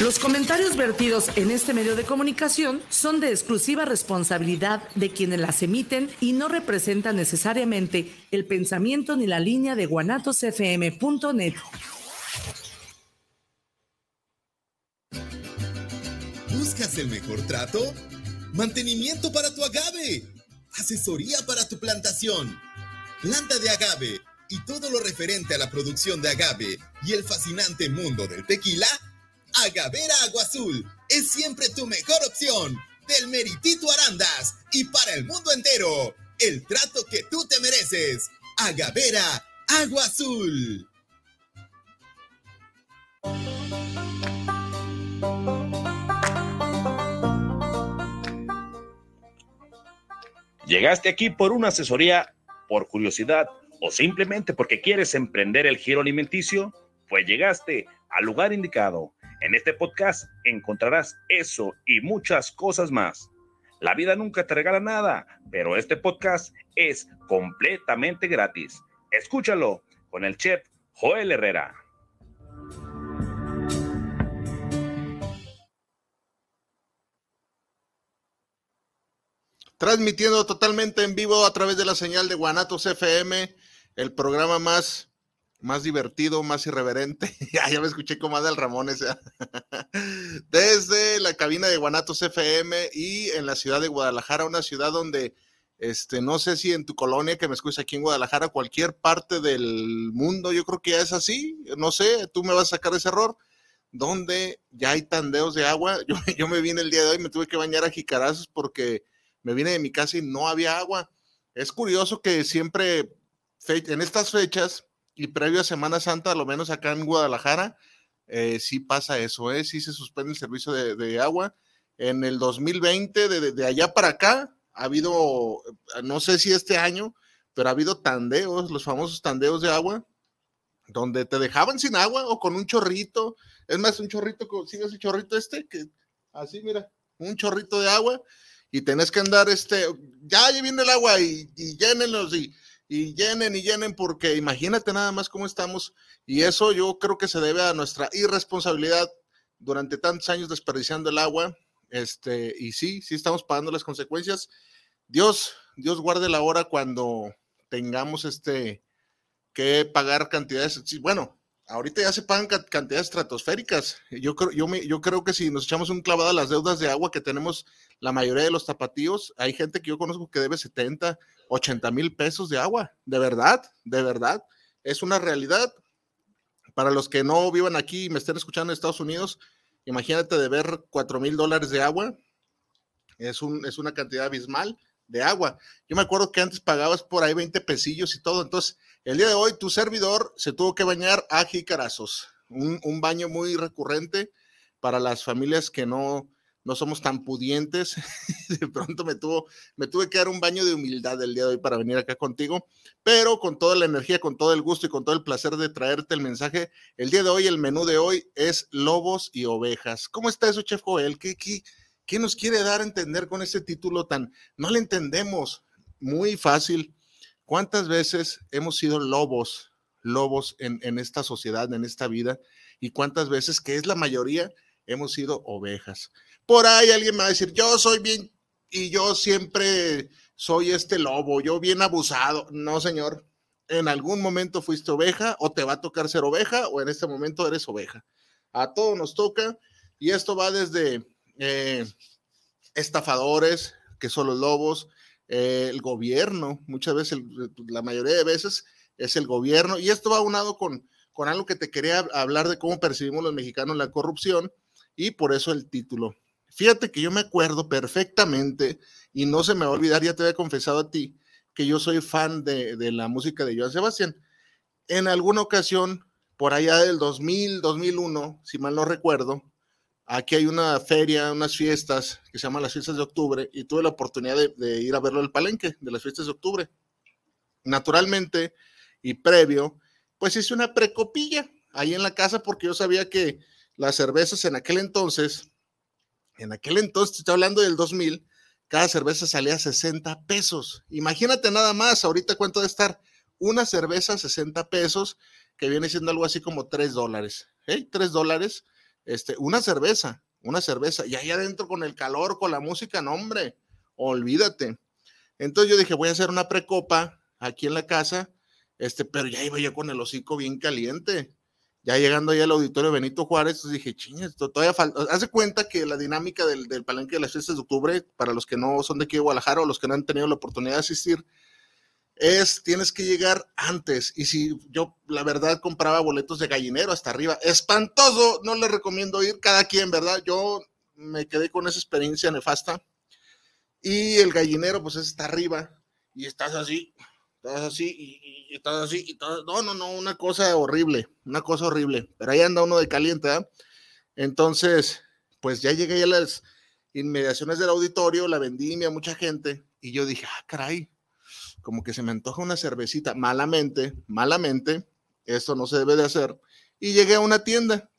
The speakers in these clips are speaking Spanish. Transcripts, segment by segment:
Los comentarios vertidos en este medio de comunicación son de exclusiva responsabilidad de quienes las emiten y no representan necesariamente el pensamiento ni la línea de guanatosfm.net. ¿Buscas el mejor trato? Mantenimiento para tu agave. Asesoría para tu plantación. Planta de agave y todo lo referente a la producción de agave y el fascinante mundo del tequila Agavera Agua Azul es siempre tu mejor opción. Del Meritito Arandas y para el mundo entero. El trato que tú te mereces. Agavera Agua Azul. Llegaste aquí por una asesoría, por curiosidad o simplemente porque quieres emprender el giro alimenticio, pues llegaste al lugar indicado. En este podcast encontrarás eso y muchas cosas más. La vida nunca te regala nada, pero este podcast es completamente gratis. Escúchalo con el chef Joel Herrera. Transmitiendo totalmente en vivo a través de la señal de Guanatos FM, el programa más más divertido, más irreverente. ya, me escuché como Adal Ramones. Desde la cabina de Guanatos FM y en la ciudad de Guadalajara, una ciudad donde, este, no sé si en tu colonia que me escuchas aquí en Guadalajara, cualquier parte del mundo, yo creo que ya es así. No sé, tú me vas a sacar ese error. Donde ya hay tandeos de agua. Yo, yo me vine el día de hoy, me tuve que bañar a jicarazos porque me vine de mi casa y no había agua. Es curioso que siempre en estas fechas y previo a Semana Santa, a lo menos acá en Guadalajara, eh, sí pasa eso, ¿eh? sí se suspende el servicio de, agua. En el 2020, de, allá para acá, ha habido, no sé si este año, pero ha habido tandeos, los famosos tandeos de agua, donde te dejaban sin agua o con un chorrito. Es más, un chorrito, ¿sigue ese chorrito este? Que así, mira, un chorrito de agua y tenés que andar, este, ya, ya viene el agua y, y llénenlos y y llenen y llenen porque imagínate nada más cómo estamos y eso yo creo que se debe a nuestra irresponsabilidad durante tantos años desperdiciando el agua, este, y sí, sí estamos pagando las consecuencias. Dios, Dios guarde la hora cuando tengamos este que pagar cantidades, bueno, ahorita ya se pagan cantidades estratosféricas. Yo creo, yo, me, yo creo que si nos echamos un clavado a las deudas de agua que tenemos la mayoría de los tapatíos, hay gente que yo conozco que debe 70, 80 mil pesos de agua. De verdad, de verdad. Es una realidad. Para los que no vivan aquí y me estén escuchando en Estados Unidos, imagínate de ver 4 mil dólares de agua. Es, un, es una cantidad abismal de agua. Yo me acuerdo que antes pagabas por ahí 20 pesillos y todo. Entonces, el día de hoy tu servidor se tuvo que bañar a jicarazos. Un, un baño muy recurrente para las familias que no, no somos tan pudientes. de pronto me, tuvo, me tuve que dar un baño de humildad el día de hoy para venir acá contigo, pero con toda la energía, con todo el gusto y con todo el placer de traerte el mensaje. El día de hoy, el menú de hoy es lobos y ovejas. ¿Cómo está eso, Chef Joel? ¿Qué, qué, ¿Qué nos quiere dar a entender con ese título tan... No le entendemos. Muy fácil. ¿Cuántas veces hemos sido lobos, lobos en esta sociedad, en esta vida? Y cuántas veces, que es la mayoría, hemos sido ovejas. Por ahí alguien me va a decir, yo soy bien y yo siempre soy este lobo, yo bien abusado. No, señor. En algún momento fuiste oveja o te va a tocar ser oveja o en este momento eres oveja. A todos nos toca y esto va desde eh, estafadores, que son los lobos, eh, el gobierno, muchas veces, la mayoría de veces es el gobierno, y esto va unado con, con algo que te quería hablar de cómo percibimos los mexicanos la corrupción, y por eso el título. Fíjate que yo me acuerdo perfectamente, y no se me va a olvidar, ya te había confesado a ti, que yo soy fan de, de la música de Joan Sebastián. En alguna ocasión, por allá del 2000, 2001, si mal no recuerdo, Aquí hay una feria, unas fiestas que se llaman las fiestas de octubre y tuve la oportunidad de, ir a verlo al palenque de las fiestas de octubre. Naturalmente y previo, pues hice una precopilla ahí en la casa porque yo sabía que las cervezas en aquel entonces, en aquel entonces, estoy hablando del 2000, cada cerveza salía a 60 pesos. Imagínate nada más, ahorita cuánto de estar una cerveza a 60 pesos, que viene siendo algo así como 3 dólares. ¿eh? 3 dólares este, una cerveza, una cerveza, y ahí adentro con el calor, con la música, no, hombre, olvídate. Entonces yo dije, voy a hacer una precopa aquí en la casa, este, pero ya iba yo con el hocico bien caliente. Ya llegando ahí al auditorio Benito Juárez, pues dije, esto todavía falta. Hace cuenta que la dinámica del, del palenque de las fiestas de octubre, para los que no son de aquí de Guadalajara o los que no han tenido la oportunidad de asistir, es tienes que llegar antes. Y si yo, la verdad, compraba boletos de gallinero hasta arriba, espantoso, no le recomiendo ir cada quien, ¿verdad? Yo me quedé con esa experiencia nefasta. Y el gallinero, pues es hasta arriba y estás así, estás así y, estás así. Y no, no, no, una cosa horrible, una cosa horrible. Pero ahí anda uno de caliente, ¿eh? Entonces, pues ya llegué a las inmediaciones del auditorio, la vendimia, mucha gente, y yo dije, ah, caray, como que se me antoja una cervecita, malamente, malamente, esto no se debe de hacer. Y llegué a una tienda,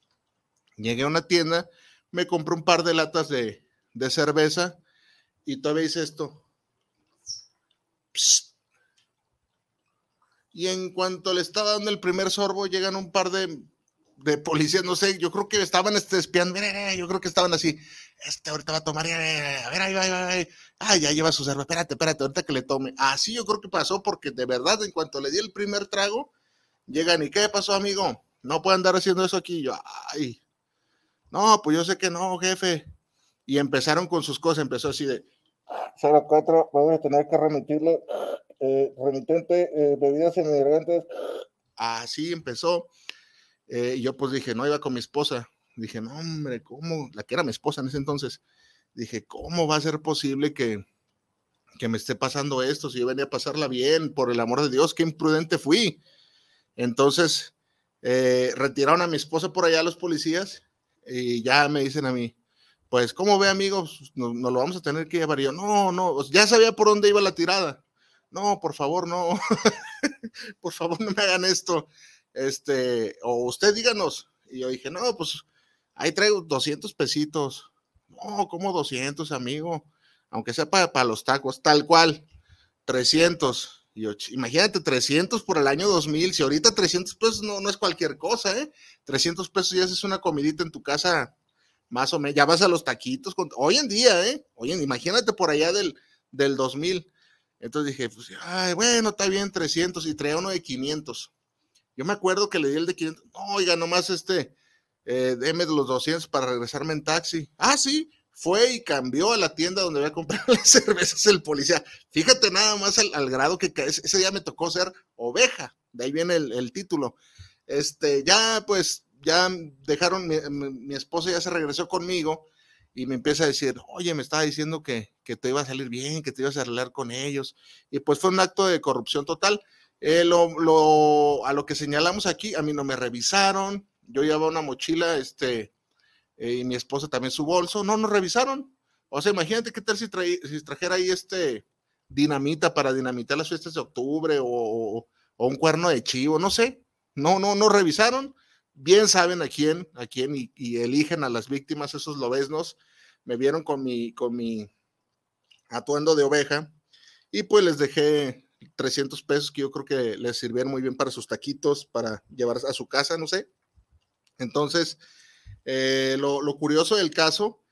llegué a una tienda, me compré un par de latas de, cerveza y todavía hice esto. Y en cuanto le estaba dando el primer sorbo, llegan un par de, de policías, no sé, yo creo que estaban este, espiando, yo creo que estaban así, este ahorita va a tomar, a ver, ahí va, ahí va, ahí ah, ya lleva su cerveza, espérate, espérate, ahorita que le tome. Así yo creo que pasó porque de verdad, en cuanto le di el primer trago, llegan y ¿qué pasó, amigo? No puede andar haciendo eso aquí. yo, ay, no, pues yo sé que no, jefe. Y empezaron con sus cosas, empezó así de 04, vamos a tener que remitirle, eh, remitente, eh, bebidas inmigrantes. Así empezó. Eh, yo pues dije, no, iba con mi esposa. Dije, no, hombre, ¿cómo? La que era mi esposa en ese entonces dije, ¿cómo va a ser posible que, que me esté pasando esto? Si yo venía a pasarla bien, por el amor de Dios, qué imprudente fui. Entonces, eh, retiraron a mi esposa por allá los policías y ya me dicen a mí, pues, ¿cómo ve, amigos? Nos, lo vamos a tener que llevar. Yo, no, no, ya sabía por dónde iba la tirada. No, por favor, no. por favor, no me hagan esto. Este, o usted díganos. Y yo dije, no, pues ahí traigo 200 pesitos. No, como 200, amigo. Aunque sea para, los tacos, tal cual. 300. Y imagínate, 300 por el año 2000. Si ahorita 300 pesos no, no es cualquier cosa, ¿eh? 300 pesos ya haces una comidita en tu casa, más o menos. Ya vas a los taquitos. hoy en día, ¿eh? Hoy imagínate por allá del, del 2000. Entonces dije, pues, ay, bueno, está bien, 300. Y traía uno de 500. Yo me acuerdo que le di el de 500. No, oiga, nomás este, eh, los 200 para regresarme en taxi. Ah, sí, fue y cambió a la tienda donde había comprado las cervezas el policía. Fíjate nada más al, grado que ese día me tocó ser oveja, de ahí viene el, título. Este, ya pues, ya dejaron, mi, esposa ya se regresó conmigo y me empieza a decir, oye, me estaba diciendo que, que te iba a salir bien, que te ibas a arreglar con ellos. Y pues fue un acto de corrupción total. Eh, a lo que señalamos aquí, a mí no me revisaron, yo llevaba una mochila, este, eh, y mi esposa también su bolso, no nos revisaron. O sea, imagínate qué tal si, si trajera ahí este dinamita para dinamitar las fiestas de octubre o, un cuerno de chivo, no sé. No, no, no revisaron. Bien saben a quién, a quién y, eligen a las víctimas, esos lobesnos. Me vieron con mi, con mi atuendo de oveja y pues les dejé 300 pesos que yo creo que les sirvieron muy bien para sus taquitos, para llevar a su casa, no sé. Entonces, eh, lo, curioso del caso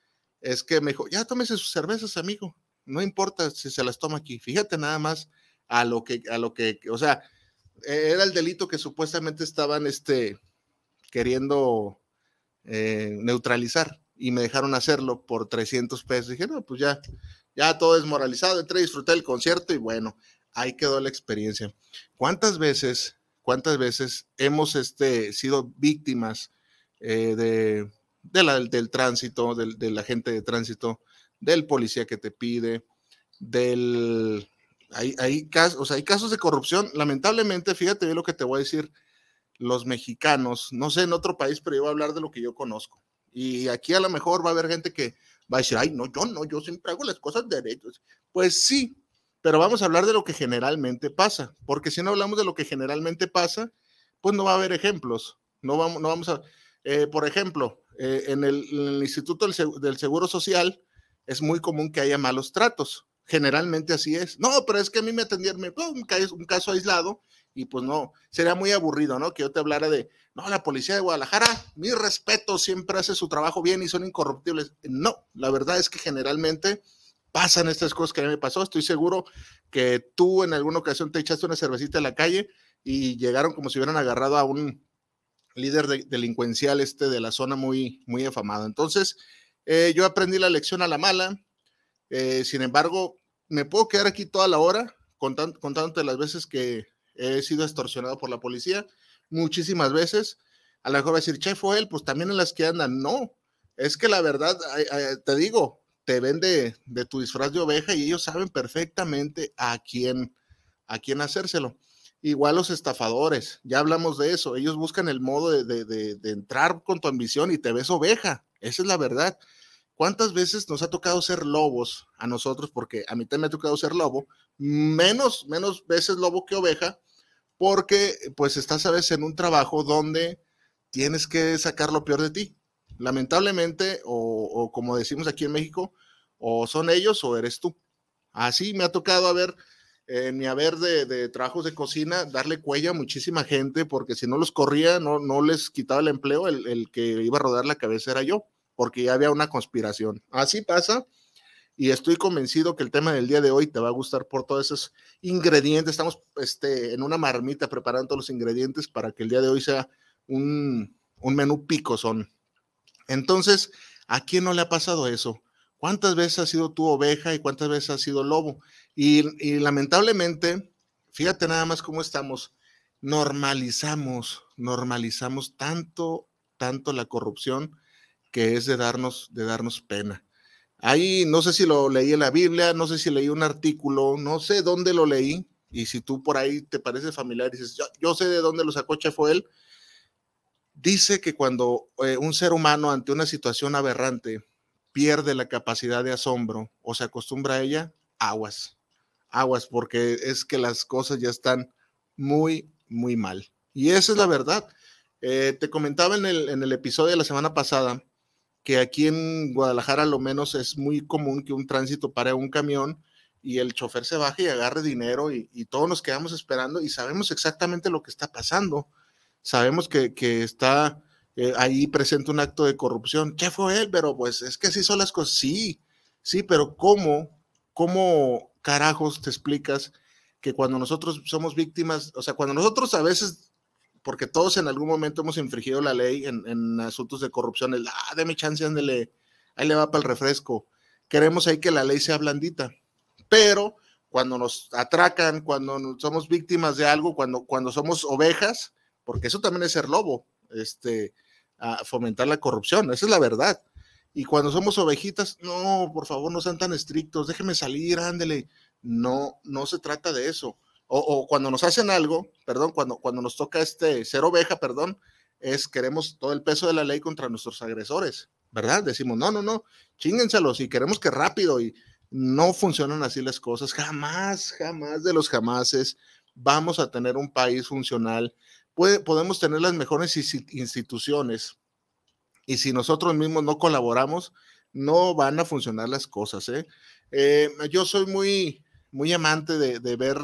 es que me dijo, ya tómese sus cervezas, amigo, no importa si se las toma aquí, fíjate nada más a lo que, a lo que, o sea, e, era el delito que supuestamente estaban este, queriendo eh, neutralizar y me dejaron hacerlo por 300 pesos. Dije, no, pues ya, ya todo desmoralizado, entré a disfrutar el concierto y bueno, ahí quedó la experiencia. ¿Cuántas veces cuántas veces hemos este, sido víctimas eh, de, del tránsito, del, del, agente de tránsito, del policía que te pide, del... Hay, hay, casos, hay casos de corrupción, lamentablemente, fíjate bien lo que te voy a decir, los mexicanos, no sé en otro país, pero yo voy a hablar de lo que yo conozco. Y aquí a lo mejor va a haber gente que va a decir, ay, no, yo no, yo siempre hago las cosas derechos. Pues sí, pero vamos a hablar de lo que generalmente pasa, porque si no hablamos de lo que generalmente pasa, pues no va a haber ejemplos. No vamos, no vamos a, eh, por ejemplo, eh, en, el, Instituto del, Seguro Social es muy común que haya malos tratos. Generalmente así es. No, pero es que a mí me atendieron un, caso, un caso aislado y pues no, sería muy aburrido, ¿no? Que yo te hablara de, no, la policía de Guadalajara, mi respeto, siempre hace su trabajo bien y son incorruptibles. No, la verdad es que generalmente pasan estas cosas que a mí me pasó. Estoy seguro que tú en alguna ocasión te echaste una cervecita en la calle y llegaron como si hubieran agarrado a un líder delincuencial este de la zona muy, muy afamado. Entonces, eh, yo aprendí la lección a la mala. Eh, sin embargo, me puedo quedar aquí toda la hora contándote las veces que he sido extorsionado por la policía, muchísimas veces. A lo mejor va a decir, che, fue él, pues también en las que andan. No, es que la verdad, te digo, te ven de, tu disfraz de oveja y ellos saben perfectamente a quién, a quién hacérselo. Igual los estafadores, ya hablamos de eso, ellos buscan el modo de, de entrar con tu ambición y te ves oveja, esa es la verdad. ¿Cuántas veces nos ha tocado ser lobos a nosotros? Porque a mí también me ha tocado ser lobo, menos, menos veces lobo que oveja, porque pues estás a veces en un trabajo donde tienes que sacar lo peor de ti. Lamentablemente, o, como decimos aquí en México, o son ellos o eres tú. Así me ha tocado haber, en mi haber de, trabajos de cocina, darle cuella a muchísima gente, porque si no los corría, no, no les quitaba el empleo, el, el que iba a rodar la cabeza era yo porque ya había una conspiración. Así pasa y estoy convencido que el tema del día de hoy te va a gustar por todos esos ingredientes. Estamos este, en una marmita preparando los ingredientes para que el día de hoy sea un, un menú picosón. Entonces, ¿a quién no le ha pasado eso? ¿Cuántas veces has sido tu oveja y cuántas veces has sido lobo? Y, y lamentablemente, fíjate nada más cómo estamos, normalizamos, normalizamos tanto, tanto la corrupción que es de darnos, de darnos pena. Ahí no sé si lo leí en la Biblia, no sé si leí un artículo, no sé dónde lo leí, y si tú por ahí te parece familiar y dices, yo, sé de dónde lo sacó él, dice que cuando eh, un ser humano ante una situación aberrante pierde la capacidad de asombro o se acostumbra a ella, aguas, aguas, porque es que las cosas ya están muy, muy mal. Y esa es la verdad. Eh, te comentaba en el, en el episodio de la semana pasada que aquí en Guadalajara lo menos es muy común que un tránsito pare un camión y el chofer se baje y agarre dinero y, todos nos quedamos esperando y sabemos exactamente lo que está pasando. Sabemos que, está eh, ahí presente un acto de corrupción. ¿Qué fue él? Pero pues es que así son las cosas. Sí, sí, pero ¿cómo? ¿Cómo carajos te explicas que cuando nosotros somos víctimas, o sea, cuando nosotros a veces porque todos en algún momento hemos infringido la ley en, asuntos de corrupción, el, ah, mi chance, ándele, ahí le va para el refresco. Queremos ahí que la ley sea blandita, pero cuando nos atracan, cuando somos víctimas de algo, cuando, cuando somos ovejas, porque eso también es ser lobo, este, fomentar la corrupción, esa es la verdad. Y cuando somos ovejitas, no, por favor, no sean tan estrictos, déjeme salir, ándele. No, no se trata de eso o, cuando nos hacen algo, perdón, cuando, cuando nos toca este ser oveja, perdón, es queremos todo el peso de la ley contra nuestros agresores, ¿verdad? Decimos, no, no, no, chíngenselos y queremos que rápido y no funcionan así las cosas, jamás, jamás de los jamases vamos a tener un país funcional, Puede, podemos tener las mejores instituciones y si nosotros mismos no colaboramos, no van a funcionar las cosas. ¿eh? eh yo soy muy, muy amante de, de ver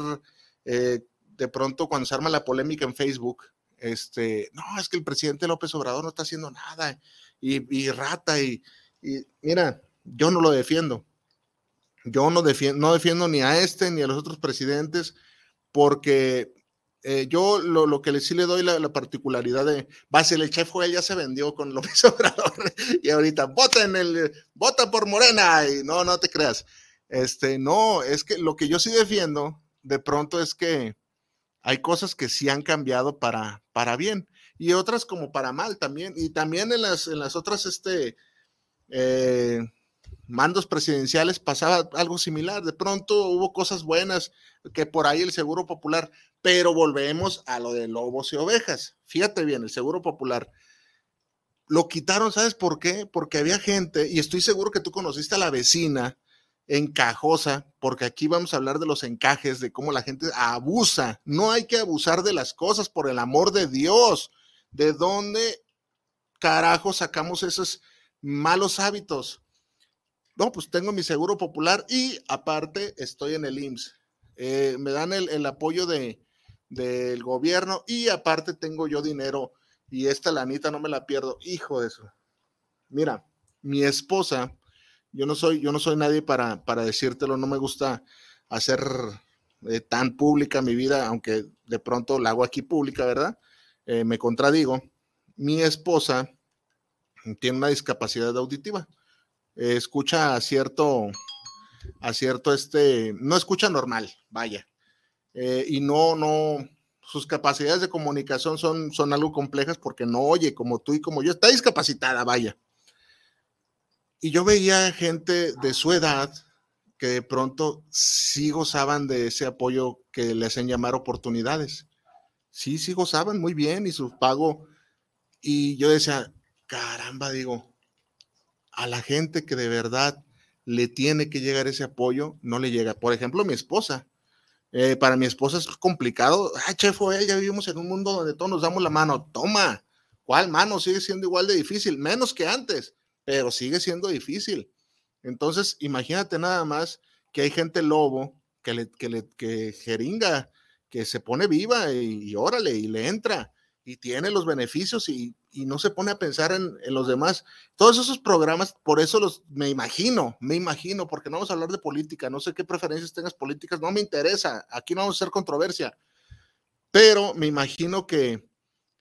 eh, de pronto cuando se arma la polémica en Facebook, este, no, es que el presidente López Obrador no está haciendo nada y, rata y, mira, yo no lo defiendo. Yo no defiendo, no defiendo ni a este ni a los otros presidentes porque eh, yo lo, que sí le doy la, particularidad de, base, el chef Joel ya se vendió con López Obrador y ahorita vota en el, vota por Morena y no, no te creas. Este, no, es que lo que yo sí defiendo de pronto es que hay cosas que sí han cambiado para, para bien y otras como para mal también. Y también en las, en las otras este, eh, mandos presidenciales pasaba algo similar. De pronto hubo cosas buenas, que por ahí el Seguro Popular, pero volvemos a lo de lobos y ovejas. Fíjate bien, el Seguro Popular. Lo quitaron, ¿sabes por qué? Porque había gente, y estoy seguro que tú conociste a la vecina encajosa, porque aquí vamos a hablar de los encajes, de cómo la gente abusa. No hay que abusar de las cosas, por el amor de Dios. ¿De dónde carajo sacamos esos malos hábitos? No, pues tengo mi seguro popular y aparte estoy en el IMSS. Eh, me dan el, apoyo de, del gobierno y aparte tengo yo dinero y esta lanita no me la pierdo. Hijo de eso. Mira, mi esposa, yo no soy, yo no soy nadie para, para decírtelo, no me gusta hacer eh, tan pública mi vida, aunque de pronto la hago aquí pública, ¿verdad? Eh, me contradigo. Mi esposa tiene una discapacidad auditiva. escucha a cierto, a cierto, este, no escucha normal, vaya. Eh, y no, no, sus capacidades de comunicación son, son algo complejas porque no oye como tú y como yo. Está discapacitada, vaya. Y yo veía gente de su edad que de pronto sí gozaban de ese apoyo que le hacen llamar oportunidades. Sí, sí gozaban muy bien y su pago. Y yo decía, caramba, digo, a la gente que de verdad le tiene que llegar ese apoyo, no le llega. Por ejemplo, mi esposa. Eh, para mi esposa es complicado. Ah, chef, ya vivimos en un mundo donde todos nos damos la mano. Toma, ¿cuál mano? Sigue siendo igual de difícil, menos que antes, pero sigue siendo difícil. Entonces, imagínate nada más que hay gente lobo que le, que le que jeringa, que se pone viva y, órale, y le entra y tiene los beneficios y, no se pone a pensar en, los demás. Todos esos programas, por eso los me imagino, me imagino, porque no vamos a hablar de política, no sé qué preferencias tengas políticas, no me interesa, aquí no vamos a hacer controversia, pero me imagino que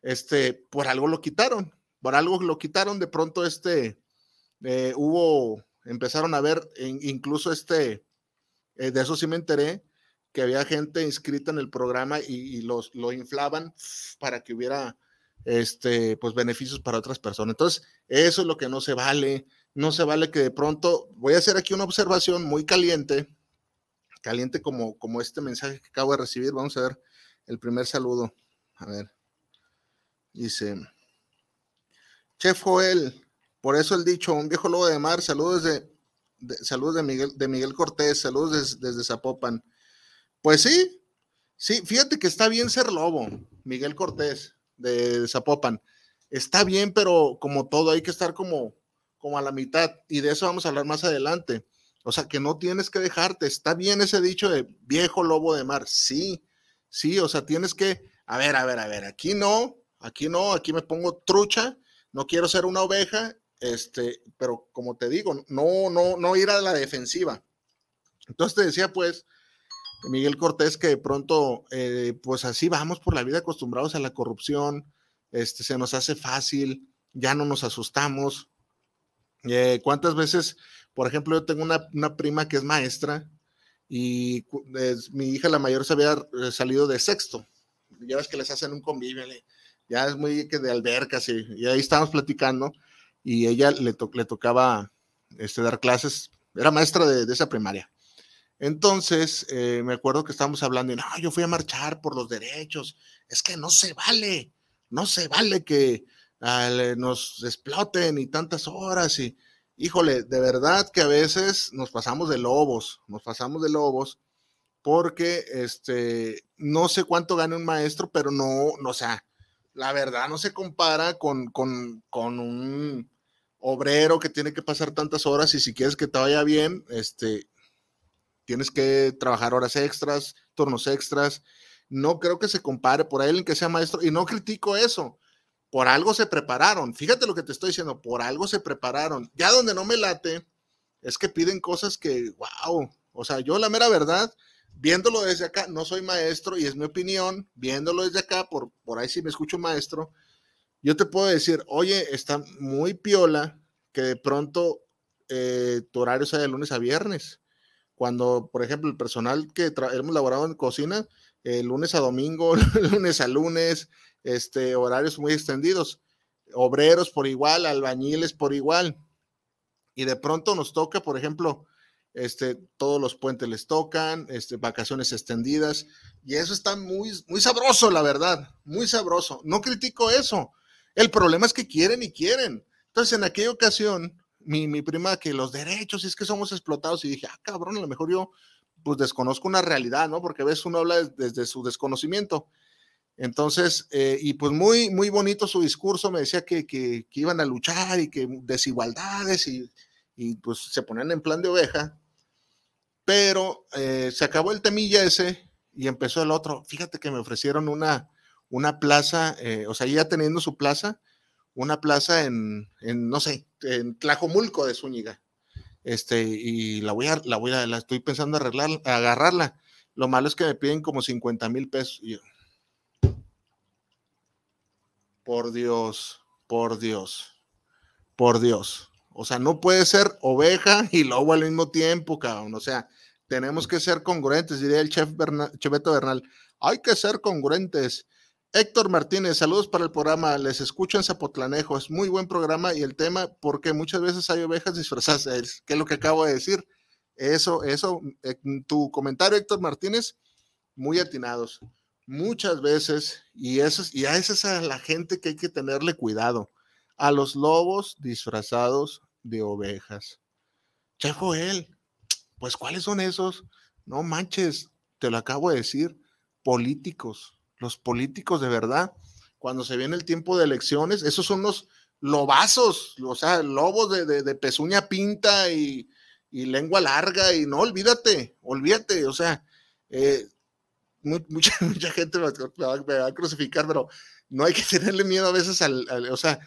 este, por algo lo quitaron, por algo lo quitaron, de pronto este, eh, hubo empezaron a ver incluso este, eh, de eso sí me enteré, que había gente inscrita en el programa y, los, lo inflaban para que hubiera este, pues beneficios para otras personas. Entonces, eso es lo que no se vale. No se vale que de pronto, voy a hacer aquí una observación muy caliente, caliente como, como este mensaje que acabo de recibir. Vamos a ver el primer saludo. A ver. Dice, Chef Joel, por eso el dicho, un viejo lobo de mar, saludos de, saludos de Miguel, de Miguel Cortés, saludos desde Zapopan. Pues sí, sí, fíjate que está bien ser lobo, Miguel Cortés, de Zapopan. Está bien, pero como todo, hay que estar como, como a la mitad, y de eso vamos a hablar más adelante. O sea, que no tienes que dejarte. Está bien ese dicho de viejo lobo de mar. Sí, sí, o sea, tienes que, a ver, a ver, a ver, aquí no, aquí no, aquí me pongo trucha, no quiero ser una oveja este, pero como te digo, no, no, no ir a la defensiva. Entonces te decía, pues, Miguel Cortés, que de pronto, eh, pues así vamos por la vida acostumbrados a la corrupción, este, se nos hace fácil, ya no nos asustamos. Eh, ¿Cuántas veces, por ejemplo, yo tengo una, una prima que es maestra y mi hija la mayor se había eh, salido de sexto, ya ves que les hacen un convivio, ya es muy que de albercas y, y ahí estamos platicando y ella le, tocaba este, dar clases, era maestra de, esa primaria. Entonces, eh, me acuerdo que estábamos hablando y no, yo fui a marchar por los derechos. Es que no se vale, no se vale que ah, nos exploten y tantas horas. Y, híjole, de verdad que a veces nos pasamos de lobos, nos pasamos de lobos, porque este, no sé cuánto gana un maestro, pero no, no o sea, la verdad no se compara con, con, con, un obrero que tiene que pasar tantas horas y si quieres que te vaya bien, este, tienes que trabajar horas extras, turnos extras. No creo que se compare por el que sea maestro y no critico eso. Por algo se prepararon. Fíjate lo que te estoy diciendo, por algo se prepararon. Ya donde no me late es que piden cosas que, wow, o sea, yo la mera verdad, viéndolo desde acá, no soy maestro y es mi opinión, viéndolo desde acá, por, por ahí sí me escucho maestro, yo te puedo decir, oye, está muy piola que de pronto eh, tu horario sea de lunes a viernes. Cuando, por ejemplo, el personal que hemos laborado en cocina, eh, lunes a domingo, lunes a lunes, este, horarios muy extendidos, obreros por igual, albañiles por igual. Y de pronto nos toca, por ejemplo, este, todos los puentes les tocan, este, vacaciones extendidas, y eso está muy, muy sabroso, la verdad, muy sabroso. No critico eso. El problema es que quieren y quieren. Entonces, en aquella ocasión, mi, mi prima, que los derechos, es que somos explotados, y dije, ah, cabrón, a lo mejor yo, pues desconozco una realidad, ¿no? Porque a veces uno habla desde su desconocimiento. Entonces, eh, y pues muy, muy bonito su discurso, me decía que, que, que iban a luchar y que desigualdades y, y pues se ponían en plan de oveja, pero eh, se acabó el temilla ese y empezó el otro. Fíjate que me ofrecieron una, una plaza, eh, o sea, ya teniendo su plaza, una plaza en, en, no sé, en Tlajomulco de Zúñiga. Este, y la voy a, la voy a, la estoy pensando arreglar, agarrarla. Lo malo es que me piden como 50 mil pesos. por Dios, por Dios, por Dios. O sea, no puede ser oveja y lobo al mismo tiempo, cabrón. O sea, tenemos que ser congruentes, diría el chef Cheveto Bernal. Hay que ser congruentes. Héctor Martínez, saludos para el programa. Les escucho en Zapotlanejo. Es muy buen programa y el tema, porque muchas veces hay ovejas disfrazadas, que es lo que acabo de decir. Eso, eso, eh, tu comentario, Héctor Martínez, muy atinados. Muchas veces, y, eso, y a esa es a la gente que hay que tenerle cuidado, a los lobos disfrazados de ovejas. Che Joel, pues ¿cuáles son esos? No manches, te lo acabo de decir, políticos los políticos de verdad, cuando se viene el tiempo de elecciones, esos son los lobazos, o sea, lobos de, pezuña pinta y, lengua larga, y no, olvídate, olvídate, o sea, eh, mucha, mucha gente me va, a crucificar, pero no hay que tenerle miedo a veces al, o sea,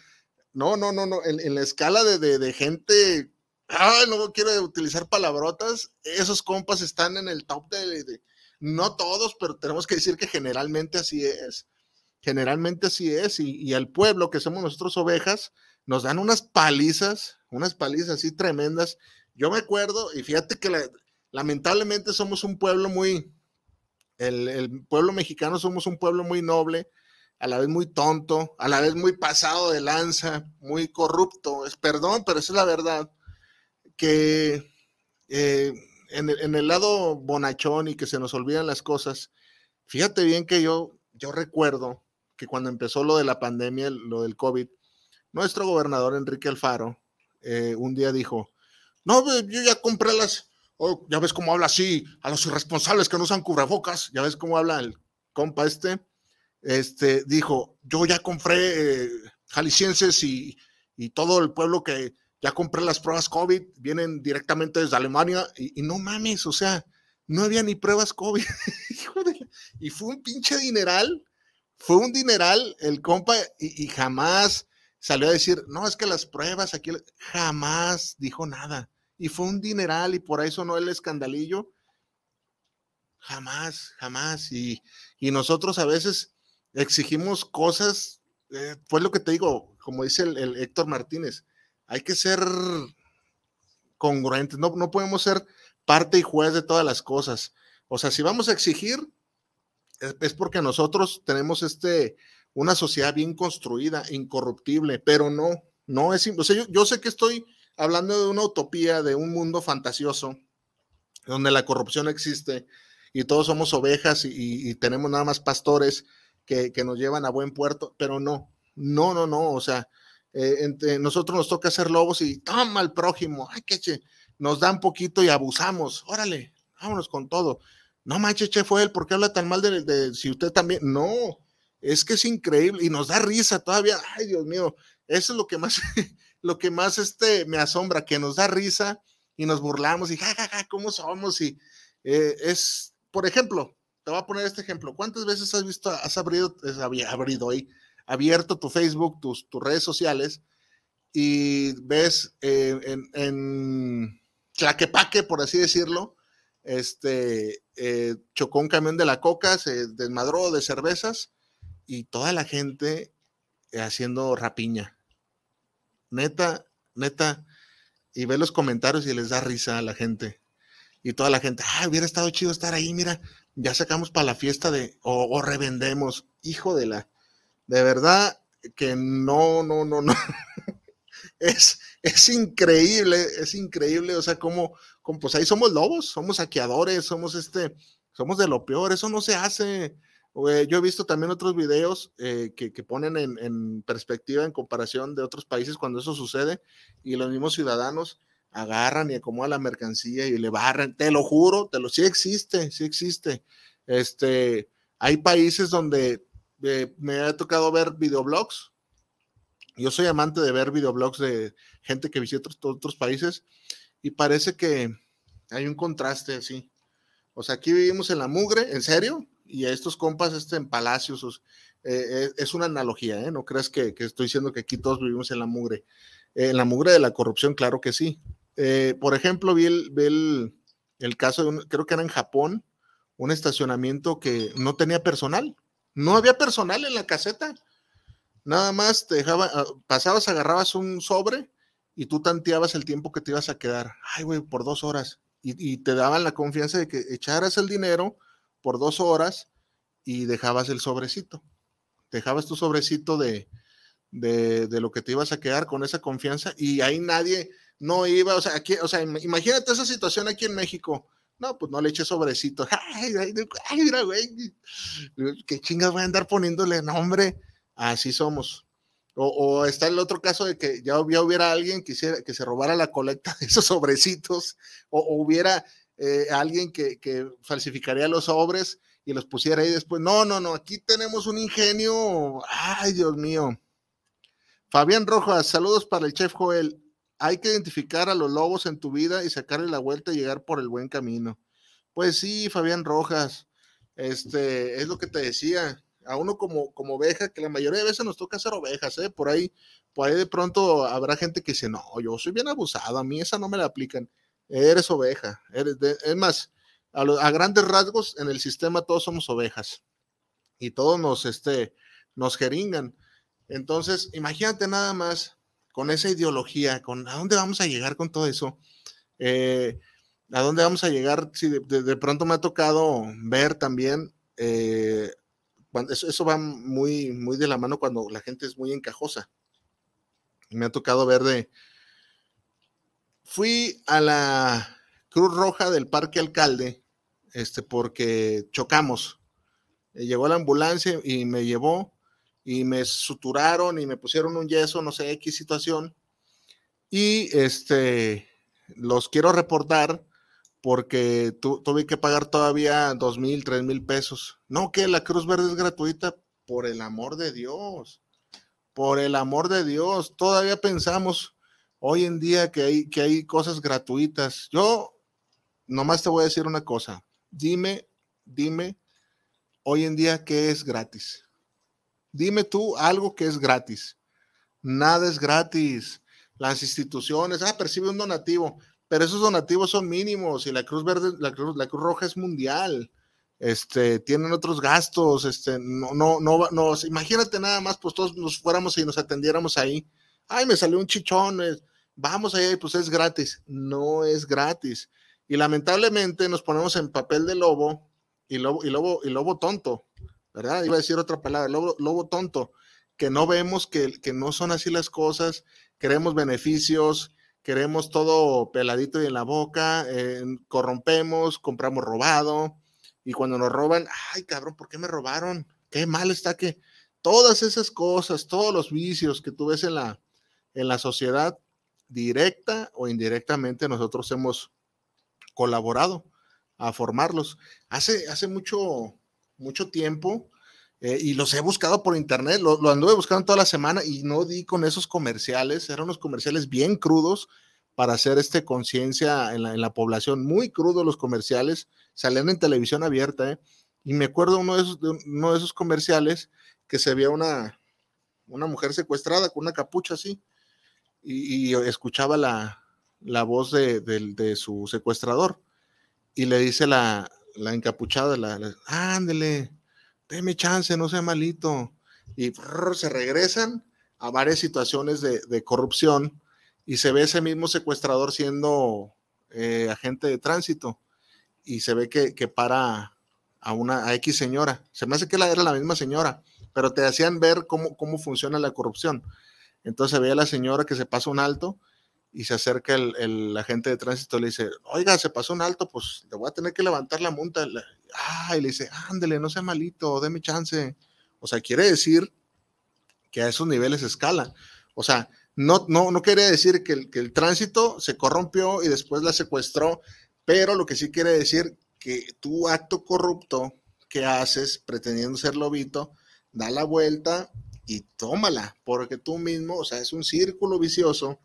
no, no, no, no, en, la escala de, gente, no quiero utilizar palabrotas, esos compas están en el top de no todos, pero tenemos que decir que generalmente así es. Generalmente así es. Y, al pueblo, que somos nosotros ovejas, nos dan unas palizas, unas palizas así tremendas. Yo me acuerdo, y fíjate que lamentablemente somos un pueblo muy, el, pueblo mexicano somos un pueblo muy noble, a la vez muy tonto, a la vez muy pasado de lanza, muy corrupto. Es perdón, pero esa es la verdad. Que eh, en el, lado bonachón y que se nos olvidan las cosas, fíjate bien que yo, yo recuerdo que cuando empezó lo de la pandemia, lo del COVID, nuestro gobernador Enrique Alfaro eh, un día dijo, no, yo ya compré las, oh, ya ves cómo habla así, a los irresponsables que no usan cubrebocas, ya ves cómo habla el compa este, este, dijo, yo ya compré eh, jaliscienses y, y todo el pueblo que, ya compré las pruebas COVID, vienen directamente desde Alemania y, no mames, o sea, no había ni pruebas COVID. y fue un pinche dineral, fue un dineral el compa y, jamás salió a decir, no, es que las pruebas aquí, jamás dijo nada. Y fue un dineral y por ahí sonó el escandalillo. Jamás, jamás. Y, nosotros a veces exigimos cosas, eh, fue lo que te digo, como dice el Héctor Martínez, hay que ser congruentes, no, no podemos ser parte y juez de todas las cosas. O sea, si vamos a exigir, es, porque nosotros tenemos este, una sociedad bien construida, incorruptible, pero no, no es, o sea, yo, sé que estoy hablando de una utopía, de un mundo fantasioso, donde la corrupción existe y todos somos ovejas y, tenemos nada más pastores que, nos llevan a buen puerto, pero no, no, no, no, o sea, eh, nosotros nos toca ser lobos y toma al prójimo, ay, que che, nos dan poquito y abusamos, órale, vámonos con todo. No manches, che, fue él, ¿por qué habla tan mal de, si usted también? No, es que es increíble y nos da risa todavía, ay, Dios mío, eso es lo que más, lo que más este, me asombra, que nos da risa y nos burlamos y jajaja, ja, ja, ¿cómo somos? Y eh, es, por ejemplo, te voy a poner este ejemplo, ¿cuántas veces has visto, has abrido, había abrido ahí? abierto tu Facebook, tus, redes sociales, y ves eh, en, en Tlaquepaque, por así decirlo, este, eh, chocó un camión de la coca, se desmadró de cervezas y toda la gente haciendo rapiña. Neta, neta, y ve los comentarios y les da risa a la gente. Y toda la gente, ah, hubiera estado chido estar ahí, mira, ya sacamos para la fiesta de, o revendemos, hijo de la, de verdad que no, no, no, no. es, es increíble, es increíble, o sea, como, como, pues ahí somos lobos, somos saqueadores, somos este, somos de lo peor, eso no se hace. Yo he visto también otros videos eh, que, que, ponen en, en, perspectiva, en comparación de otros países cuando eso sucede y los mismos ciudadanos agarran y acomodan la mercancía y le barran. Te lo juro, te lo, sí existe, sí existe. Este, hay países donde me ha tocado ver videoblogs. Yo soy amante de ver videoblogs de gente que visita otros, otros países y parece que hay un contraste así. O sea, aquí vivimos en la mugre, en serio, y a estos compas este, en palacios eh, es una analogía, ¿eh? No creas que, estoy diciendo que aquí todos vivimos en la mugre. en la mugre de la corrupción, claro que sí. Por ejemplo, vi el, el, caso de, creo que era en Japón, un estacionamiento que no tenía personal. No había personal en la caseta. Nada más te dejaba, ah, pasabas, agarrabas un sobre y tú tanteabas el tiempo que te ibas a quedar. Ay, güey, por dos horas. Y, te daban la confianza de que echaras el dinero por dos horas y dejabas el sobrecito. Dejabas tu sobrecito de, de, de, lo que te ibas a quedar con esa confianza y ahí nadie no iba, o sea, aquí, o sea, imagínate esa situación aquí en México. No, pues no le eches sobrecito. Ay, mira, güey. ¿Qué chingas voy a andar poniéndole nombre? Así somos. O, está el otro caso de que ya, hubiera alguien que, que se robara la colecta de esos sobrecitos, o, hubiera eh, alguien que, falsificaría los sobres y los pusiera ahí después. No, no, no, aquí tenemos un ingenio. Ay, Dios mío. Fabián Rojas, saludos para el chef Joel. Hay que identificar a los lobos en tu vida y sacarle la vuelta y llegar por el buen camino. Pues sí, Fabián Rojas, este, es lo que te decía a uno como, como oveja, que la mayoría de veces nos toca ser ovejas, ¿eh? Por ahí, por ahí de pronto habrá gente que dice, no, yo soy bien abusado, a mí esa no me la aplican. Eres oveja, eres es más, a, grandes rasgos en el sistema todos somos ovejas y todos nos, este, nos jeringan. Entonces, imagínate nada más con esa ideología, con a dónde vamos a llegar con todo eso. Eh, ¿A dónde vamos a llegar? Si de, pronto me ha tocado ver también eh, eso, va muy, muy de la mano cuando la gente es muy encajosa. Me ha tocado ver de... Fui a la Cruz Roja del Parque Alcalde, este, porque chocamos. Eh, llegó la ambulancia y me llevó y me suturaron y me pusieron un yeso, no sé, X situación. Y este, los quiero reportar porque tuve que pagar todavía dos mil, tres mil pesos. No, que la Cruz Verde es gratuita, por el amor de Dios, por el amor de Dios. Todavía pensamos hoy en día que hay, que hay cosas gratuitas. Yo nomás te voy a decir una cosa. Dime, dime, hoy en día, ¿qué es gratis? Dime tú algo que es gratis. Nada es gratis. Las instituciones, ah, percibe un donativo pero esos donativos son mínimos y la Cruz Verde, la Cruz, la Cruz Roja es mundial. Este, tienen otros gastos, este, no, no, no, no, imagínate nada más, pues todos nos fuéramos y nos atendiéramos ahí. Ay, me salió un chichón, vamos allá y pues es gratis. No es gratis. Y lamentablemente nos ponemos en papel de lobo y lobo, y lobo, y lobo tonto, ¿verdad? Iba a decir otra palabra, lobo, lobo tonto, que no vemos que, que no son así las cosas, queremos beneficios, queremos todo peladito y en la boca, corrompemos, compramos robado, y cuando nos roban, ay cabrón, ¿por qué me robaron? Qué mal está que todas esas cosas, todos los vicios que tú ves en la, en la sociedad, directa o indirectamente, nosotros hemos colaborado a formarlos. Hace, hace mucho, mucho tiempo, eh, y los he buscado por internet, lo, anduve buscando toda la semana y no di con esos comerciales, eran unos comerciales bien crudos para hacer este conciencia en la, población, muy crudos los comerciales, salían en televisión abierta, ¿eh? y me acuerdo uno de esos, uno de esos comerciales que se veía una, una mujer secuestrada con una capucha así, y, escuchaba la, la voz de, de, su secuestrador, y le dice la, la encapuchada, la, ándele, deme chance, no sea malito. Y se regresan a varias situaciones de, corrupción y se ve ese mismo secuestrador siendo eh, agente de tránsito y se ve que, para a una a X señora. Se me hace que era la misma señora, pero te hacían ver cómo, cómo funciona la corrupción. Entonces se ve a la señora que se pasa un alto y se acerca el, agente de tránsito le dice, oiga, se pasó un alto, pues le voy a tener que levantar la multa. Ah, y le dice, ándele, no sea malito, déme chance. O sea, quiere decir que a esos niveles escala. O sea, no, no, no quiere decir que el, que el tránsito se corrompió y después la secuestró, pero lo que sí quiere decir que tu acto corrupto que haces pretendiendo ser lobito, da la vuelta y tómala, porque tú mismo, o sea, es un círculo vicioso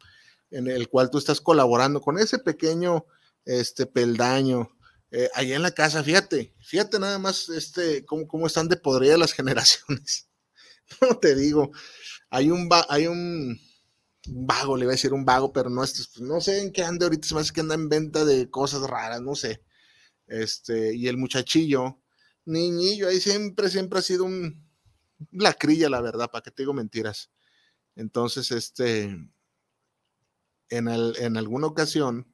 en el cual tú estás colaborando con ese pequeño este, peldaño. Eh, ahí en la casa, fíjate, fíjate nada más este, cómo, cómo están de podrida las generaciones. no te digo, hay un, hay un, vago, le iba a decir un vago, pero no, es, no sé en qué anda ahorita, se me que anda en venta de cosas raras, no sé. Este, y el muchachillo, niñillo, ahí siempre, siempre ha sido un lacrilla, la verdad, para que te digo mentiras. Entonces, este, en, en alguna ocasión,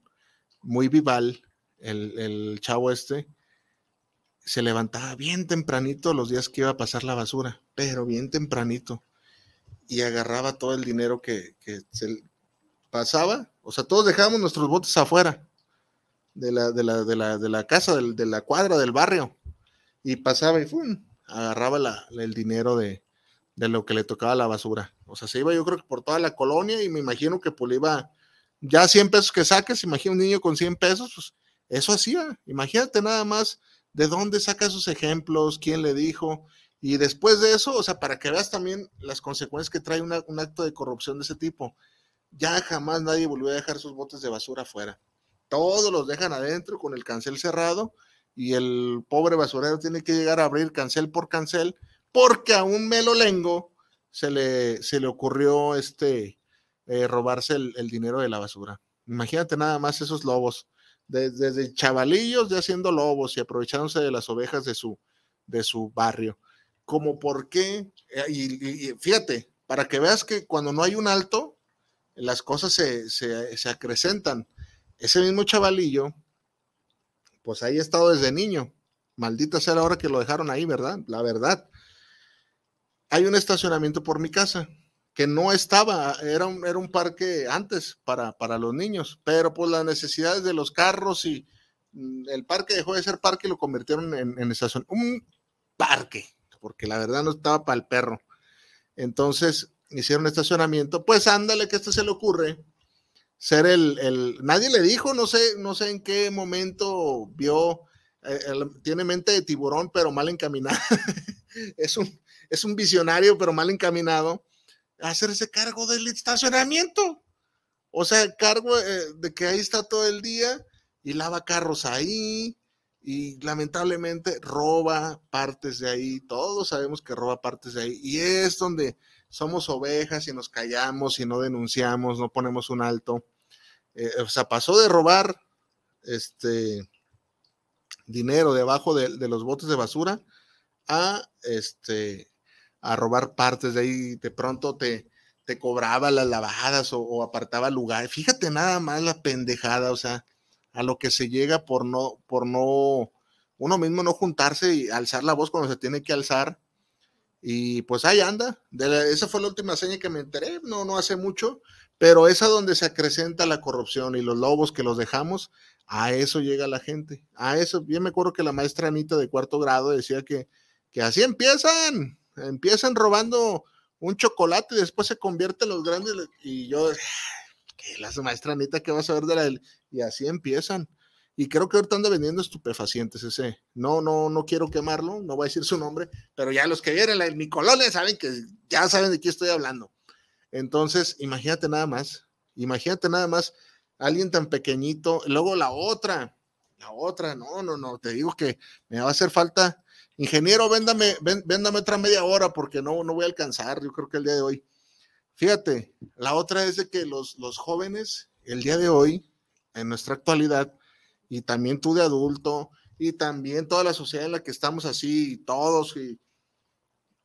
muy vival, el, el chavo este, se levantaba bien tempranito los días que iba a pasar la basura, pero bien tempranito, y agarraba todo el dinero que, se pasaba. O sea, todos dejábamos nuestros botes afuera de la, de la, de la, de la casa, de la cuadra, del barrio, y pasaba y ¡fum! agarraba la, el dinero de, de, lo que le tocaba la basura. O sea, se iba yo creo que por toda la colonia y me imagino que pues iba ya 100 pesos que saques, imagina un niño con 100 pesos, pues eso hacía. Imagínate nada más de dónde saca esos ejemplos, quién le dijo. Y después de eso, o sea, para que veas también las consecuencias que trae un acto de corrupción de ese tipo, ya jamás nadie volvió a dejar sus botes de basura afuera. Todos los dejan adentro con el cancel cerrado y el pobre basurero tiene que llegar a abrir cancel por cancel porque a un melolengo se le, se le ocurrió este, eh, robarse el, el, dinero de la basura. Imagínate nada más esos lobos desde, chavalillos ya siendo lobos y aprovechándose de las ovejas de su, de su barrio. Como por qué, eh, y, fíjate, para que veas que cuando no hay un alto, las cosas se, se, acrecentan. Ese mismo chavalillo, pues ahí ha estado desde niño. Maldita sea la hora que lo dejaron ahí, ¿verdad? La verdad. Hay un estacionamiento por mi casa que no estaba, era un, era un parque antes para, para los niños, pero por las necesidades de los carros y mm, el parque dejó de ser parque y lo convirtieron en, en estación, un parque, porque la verdad no estaba para el perro. Entonces hicieron estacionamiento, pues ándale que esto se le ocurre ser el, el, nadie le dijo, no sé, no sé en qué momento vio, eh, tiene mente de tiburón, pero mal encaminado, es un, es un visionario, pero mal encaminado hacerse cargo del estacionamiento. O sea, cargo eh, de que ahí está todo el día y lava carros ahí y lamentablemente roba partes de ahí. Todos sabemos que roba partes de ahí. Y es donde somos ovejas y nos callamos y no denunciamos, no ponemos un alto. Eh, o sea, pasó de robar este dinero debajo de, de los botes de basura a este a robar partes de ahí, de pronto te, te cobraba las lavadas o, apartaba lugar. Fíjate nada más la pendejada, o sea, a lo que se llega por no, por no, uno mismo no juntarse y alzar la voz cuando se tiene que alzar. Y pues ahí anda. esa fue la última seña que me enteré, no, no hace mucho, pero esa donde se acrecenta la corrupción y los lobos que los dejamos, a eso llega la gente. A eso, bien me acuerdo que la maestra Anita de cuarto grado decía que, que así empiezan, empiezan robando un chocolate y después se convierten los grandes y yo, que la maestra Anita, ¿qué vas a ver de la? Y así empiezan. Y creo que ahorita anda vendiendo estupefacientes ese. No, no, no quiero quemarlo, no voy a decir su nombre, pero ya los que vieron en mi colonia saben que ya saben de qué estoy hablando. Entonces, imagínate nada más, imagínate nada más alguien tan pequeñito, luego la otra, la otra, no, no, no, te digo que me va a hacer falta Ingeniero, véndame, véndame otra media hora porque no, no voy a alcanzar, yo creo que el día de hoy. Fíjate, la otra es de que los, los jóvenes, el día de hoy, en nuestra actualidad, y también tú de adulto, y también toda la sociedad en la que estamos así, todos, y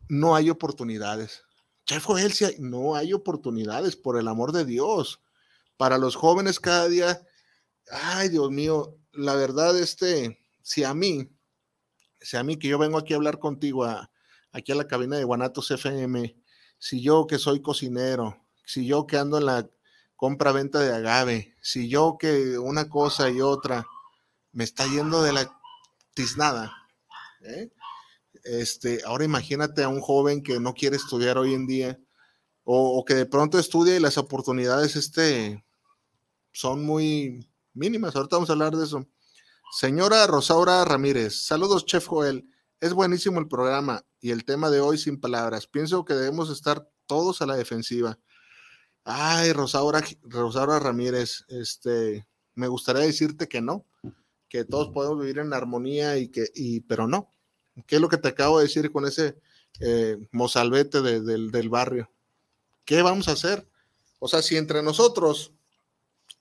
no hay oportunidades. Chef Elsia, no hay oportunidades, por el amor de Dios. Para los jóvenes cada día, ay Dios mío, la verdad, este, si a mí si a mí que yo vengo aquí a hablar contigo, aquí a la cabina de Guanatos FM, si yo que soy cocinero, si yo que ando en la compra-venta de agave, si yo que una cosa y otra me está yendo de la tiznada, ¿eh? este, ahora imagínate a un joven que no quiere estudiar hoy en día o, o, que de pronto estudia y las oportunidades este, son muy mínimas. Ahorita vamos a hablar de eso. Señora Rosaura Ramírez, saludos, Chef Joel. Es buenísimo el programa y el tema de hoy sin palabras. Pienso que debemos estar todos a la defensiva. Ay, Rosaura, Rosaura Ramírez, este, me gustaría decirte que no, que todos podemos vivir en armonía y que, y, pero no. ¿Qué es lo que te acabo de decir con ese eh, mozalbete del barrio. ¿Qué vamos a hacer? O sea, si entre nosotros,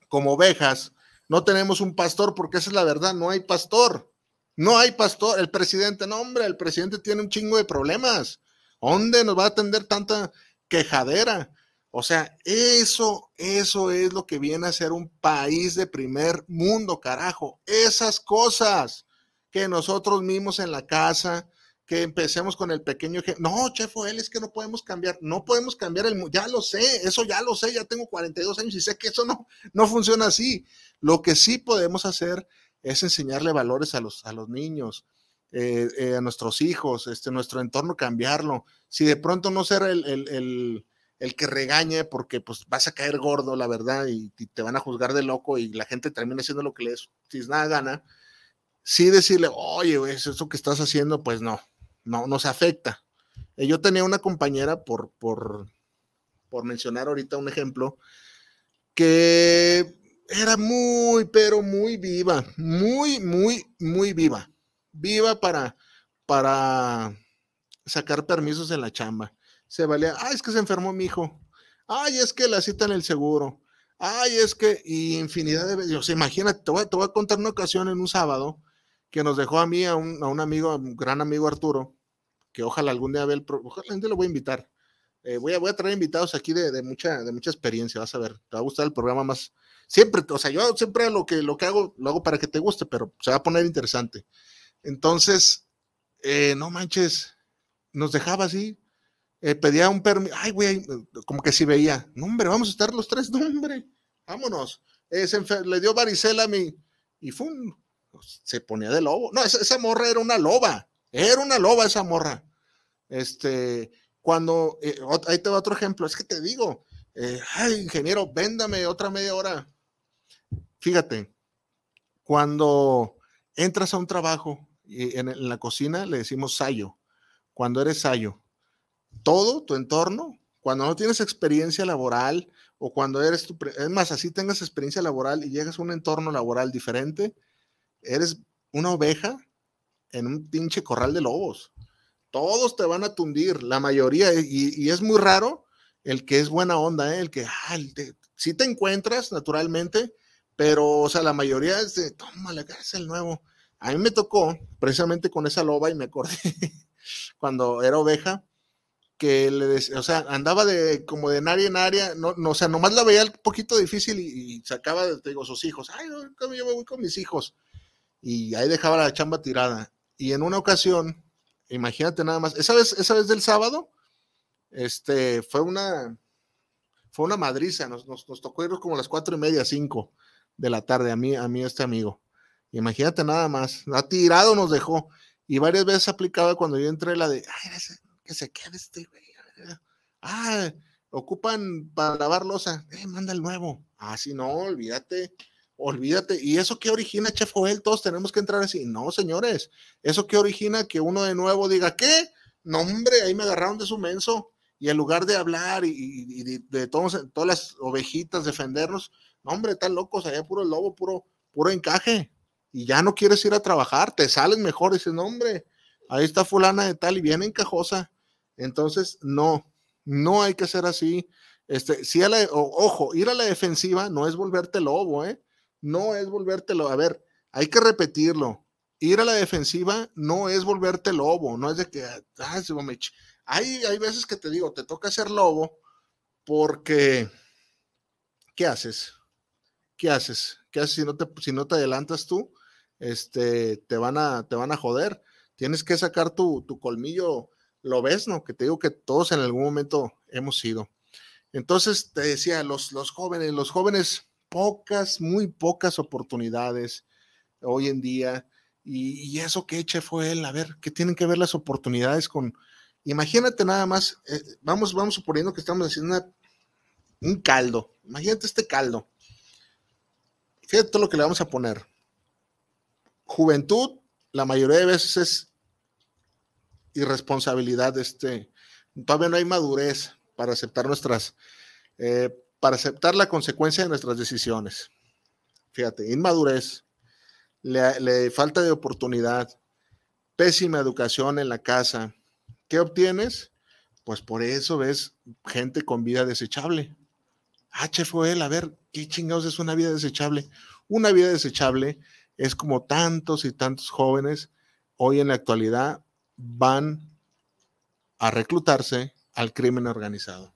como ovejas, no tenemos un pastor, porque esa es la verdad, no hay pastor. No hay pastor. El presidente, no, hombre, el presidente tiene un chingo de problemas. ¿Dónde nos va a atender tanta quejadera? O sea, eso, eso es lo que viene a ser un país de primer mundo, carajo. Esas cosas que nosotros mismos en la casa, que empecemos con el pequeño No, chef, él es que no podemos cambiar, no podemos cambiar el ya lo sé, eso ya lo sé, ya tengo 42 años y sé que eso no, no funciona así. Lo que sí podemos hacer es enseñarle valores a los, a los niños, eh, eh, a nuestros hijos, este, nuestro entorno, cambiarlo. Si de pronto no ser el, el, el, que regañe porque pues vas a caer gordo, la verdad, y, te van a juzgar de loco y la gente termina haciendo lo que les nada gana, sí decirle, oye, eso que estás haciendo, pues no, no nos afecta. Eh, yo tenía una compañera, por, por, por mencionar ahorita un ejemplo, que era muy, pero muy viva, muy, muy, muy viva. Viva para, para sacar permisos en la chamba. Se valía, ay, es que se enfermó mi hijo. Ay, es que la cita en el seguro. Ay, es que, y infinidad de veces. O sea, imagínate, te voy, te voy, a contar una ocasión en un sábado que nos dejó a mí, a un, a un amigo, a un gran amigo Arturo, que ojalá algún día vea el, ojalá lo voy a invitar. Eh, voy, a, voy a traer invitados aquí de, de, mucha, de mucha experiencia, vas a ver, te va a gustar el programa más. Siempre, o sea, yo siempre lo que, lo que hago, lo hago para que te guste, pero se va a poner interesante. Entonces, eh, no manches, nos dejaba así, eh, pedía un permiso, ay, güey, como que si veía, no, hombre, vamos a estar los tres, no, hombre, vámonos. le dio varicela a mí y ¡fum! se ponía de lobo. No, esa morra era una loba, era una loba esa morra. Este, cuando, eh, ahí te va otro ejemplo, es que te digo, eh, ay, ingeniero, véndame otra media hora. Fíjate, cuando entras a un trabajo y en, la cocina le decimos sayo, cuando eres sayo, todo tu entorno, cuando no tienes experiencia laboral o cuando eres tu, es más, así tengas experiencia laboral y llegas a un entorno laboral diferente, eres una oveja en un pinche corral de lobos. Todos te van a tundir, la mayoría, y, es muy raro el que es buena onda, ¿eh? el que ah, sí te encuentras naturalmente, pero, o sea, la mayoría es de, toma, la el nuevo. A mí me tocó precisamente con esa loba y me acordé cuando era oveja, que le decía, o sea, andaba de como de área en área, no, no, o sea, nomás la veía un poquito difícil y, sacaba, te digo, sus hijos, ay, yo me voy con mis hijos y ahí dejaba la chamba tirada. Y en una ocasión, imagínate nada más, esa vez, esa vez del sábado, este, fue una, fue una madriza, nos, nos, tocó irnos como a las cuatro y media, cinco de la tarde, a mí, a mí este amigo. Imagínate nada más, ha tirado nos dejó. Y varias veces aplicaba cuando yo entré la de, ay, que se quede este güey. Ah, ocupan para lavar losa, eh, manda el nuevo. Ah, sí, no, olvídate. Olvídate. ¿Y eso qué origina, Chef Joel? Todos tenemos que entrar así. No, señores. ¿Eso qué origina que uno de nuevo diga, ¿qué? No, hombre, ahí me agarraron de su menso. Y en lugar de hablar y, de, todos, todas las ovejitas defendernos, no, hombre, están locos, allá puro lobo, puro, puro encaje. Y ya no quieres ir a trabajar, te sales mejor. Dices, no, hombre, ahí está fulana de tal y viene encajosa. Entonces, no, no hay que ser así. Este, si a la, ojo, ir a la defensiva no es volverte lobo, ¿eh? No es volvértelo. A ver, hay que repetirlo. Ir a la defensiva no es volverte lobo, no es de que, ah, hay, hay veces que te digo, te toca ser lobo porque, ¿qué haces? ¿Qué haces? ¿Qué haces si no te, si no te adelantas tú? Este, te van a, te van a joder. Tienes que sacar tu, tu colmillo, lo ves, ¿no? Que te digo que todos en algún momento hemos sido. Entonces, te decía, los, los jóvenes, los jóvenes pocas, muy pocas oportunidades hoy en día. Y, eso que eche fue él, a ver, ¿qué tienen que ver las oportunidades con... Imagínate nada más, eh, vamos, vamos suponiendo que estamos haciendo un caldo. Imagínate este caldo. Fíjate lo que le vamos a poner. Juventud, la mayoría de veces es irresponsabilidad. Este, todavía no hay madurez para aceptar nuestras eh, para aceptar la consecuencia de nuestras decisiones. Fíjate, inmadurez, le, falta de oportunidad, pésima educación en la casa, ¿qué obtienes? Pues por eso ves gente con vida desechable. HFOL, a ver, ¿qué chingados es una vida desechable? Una vida desechable es como tantos y tantos jóvenes hoy en la actualidad van a reclutarse al crimen organizado.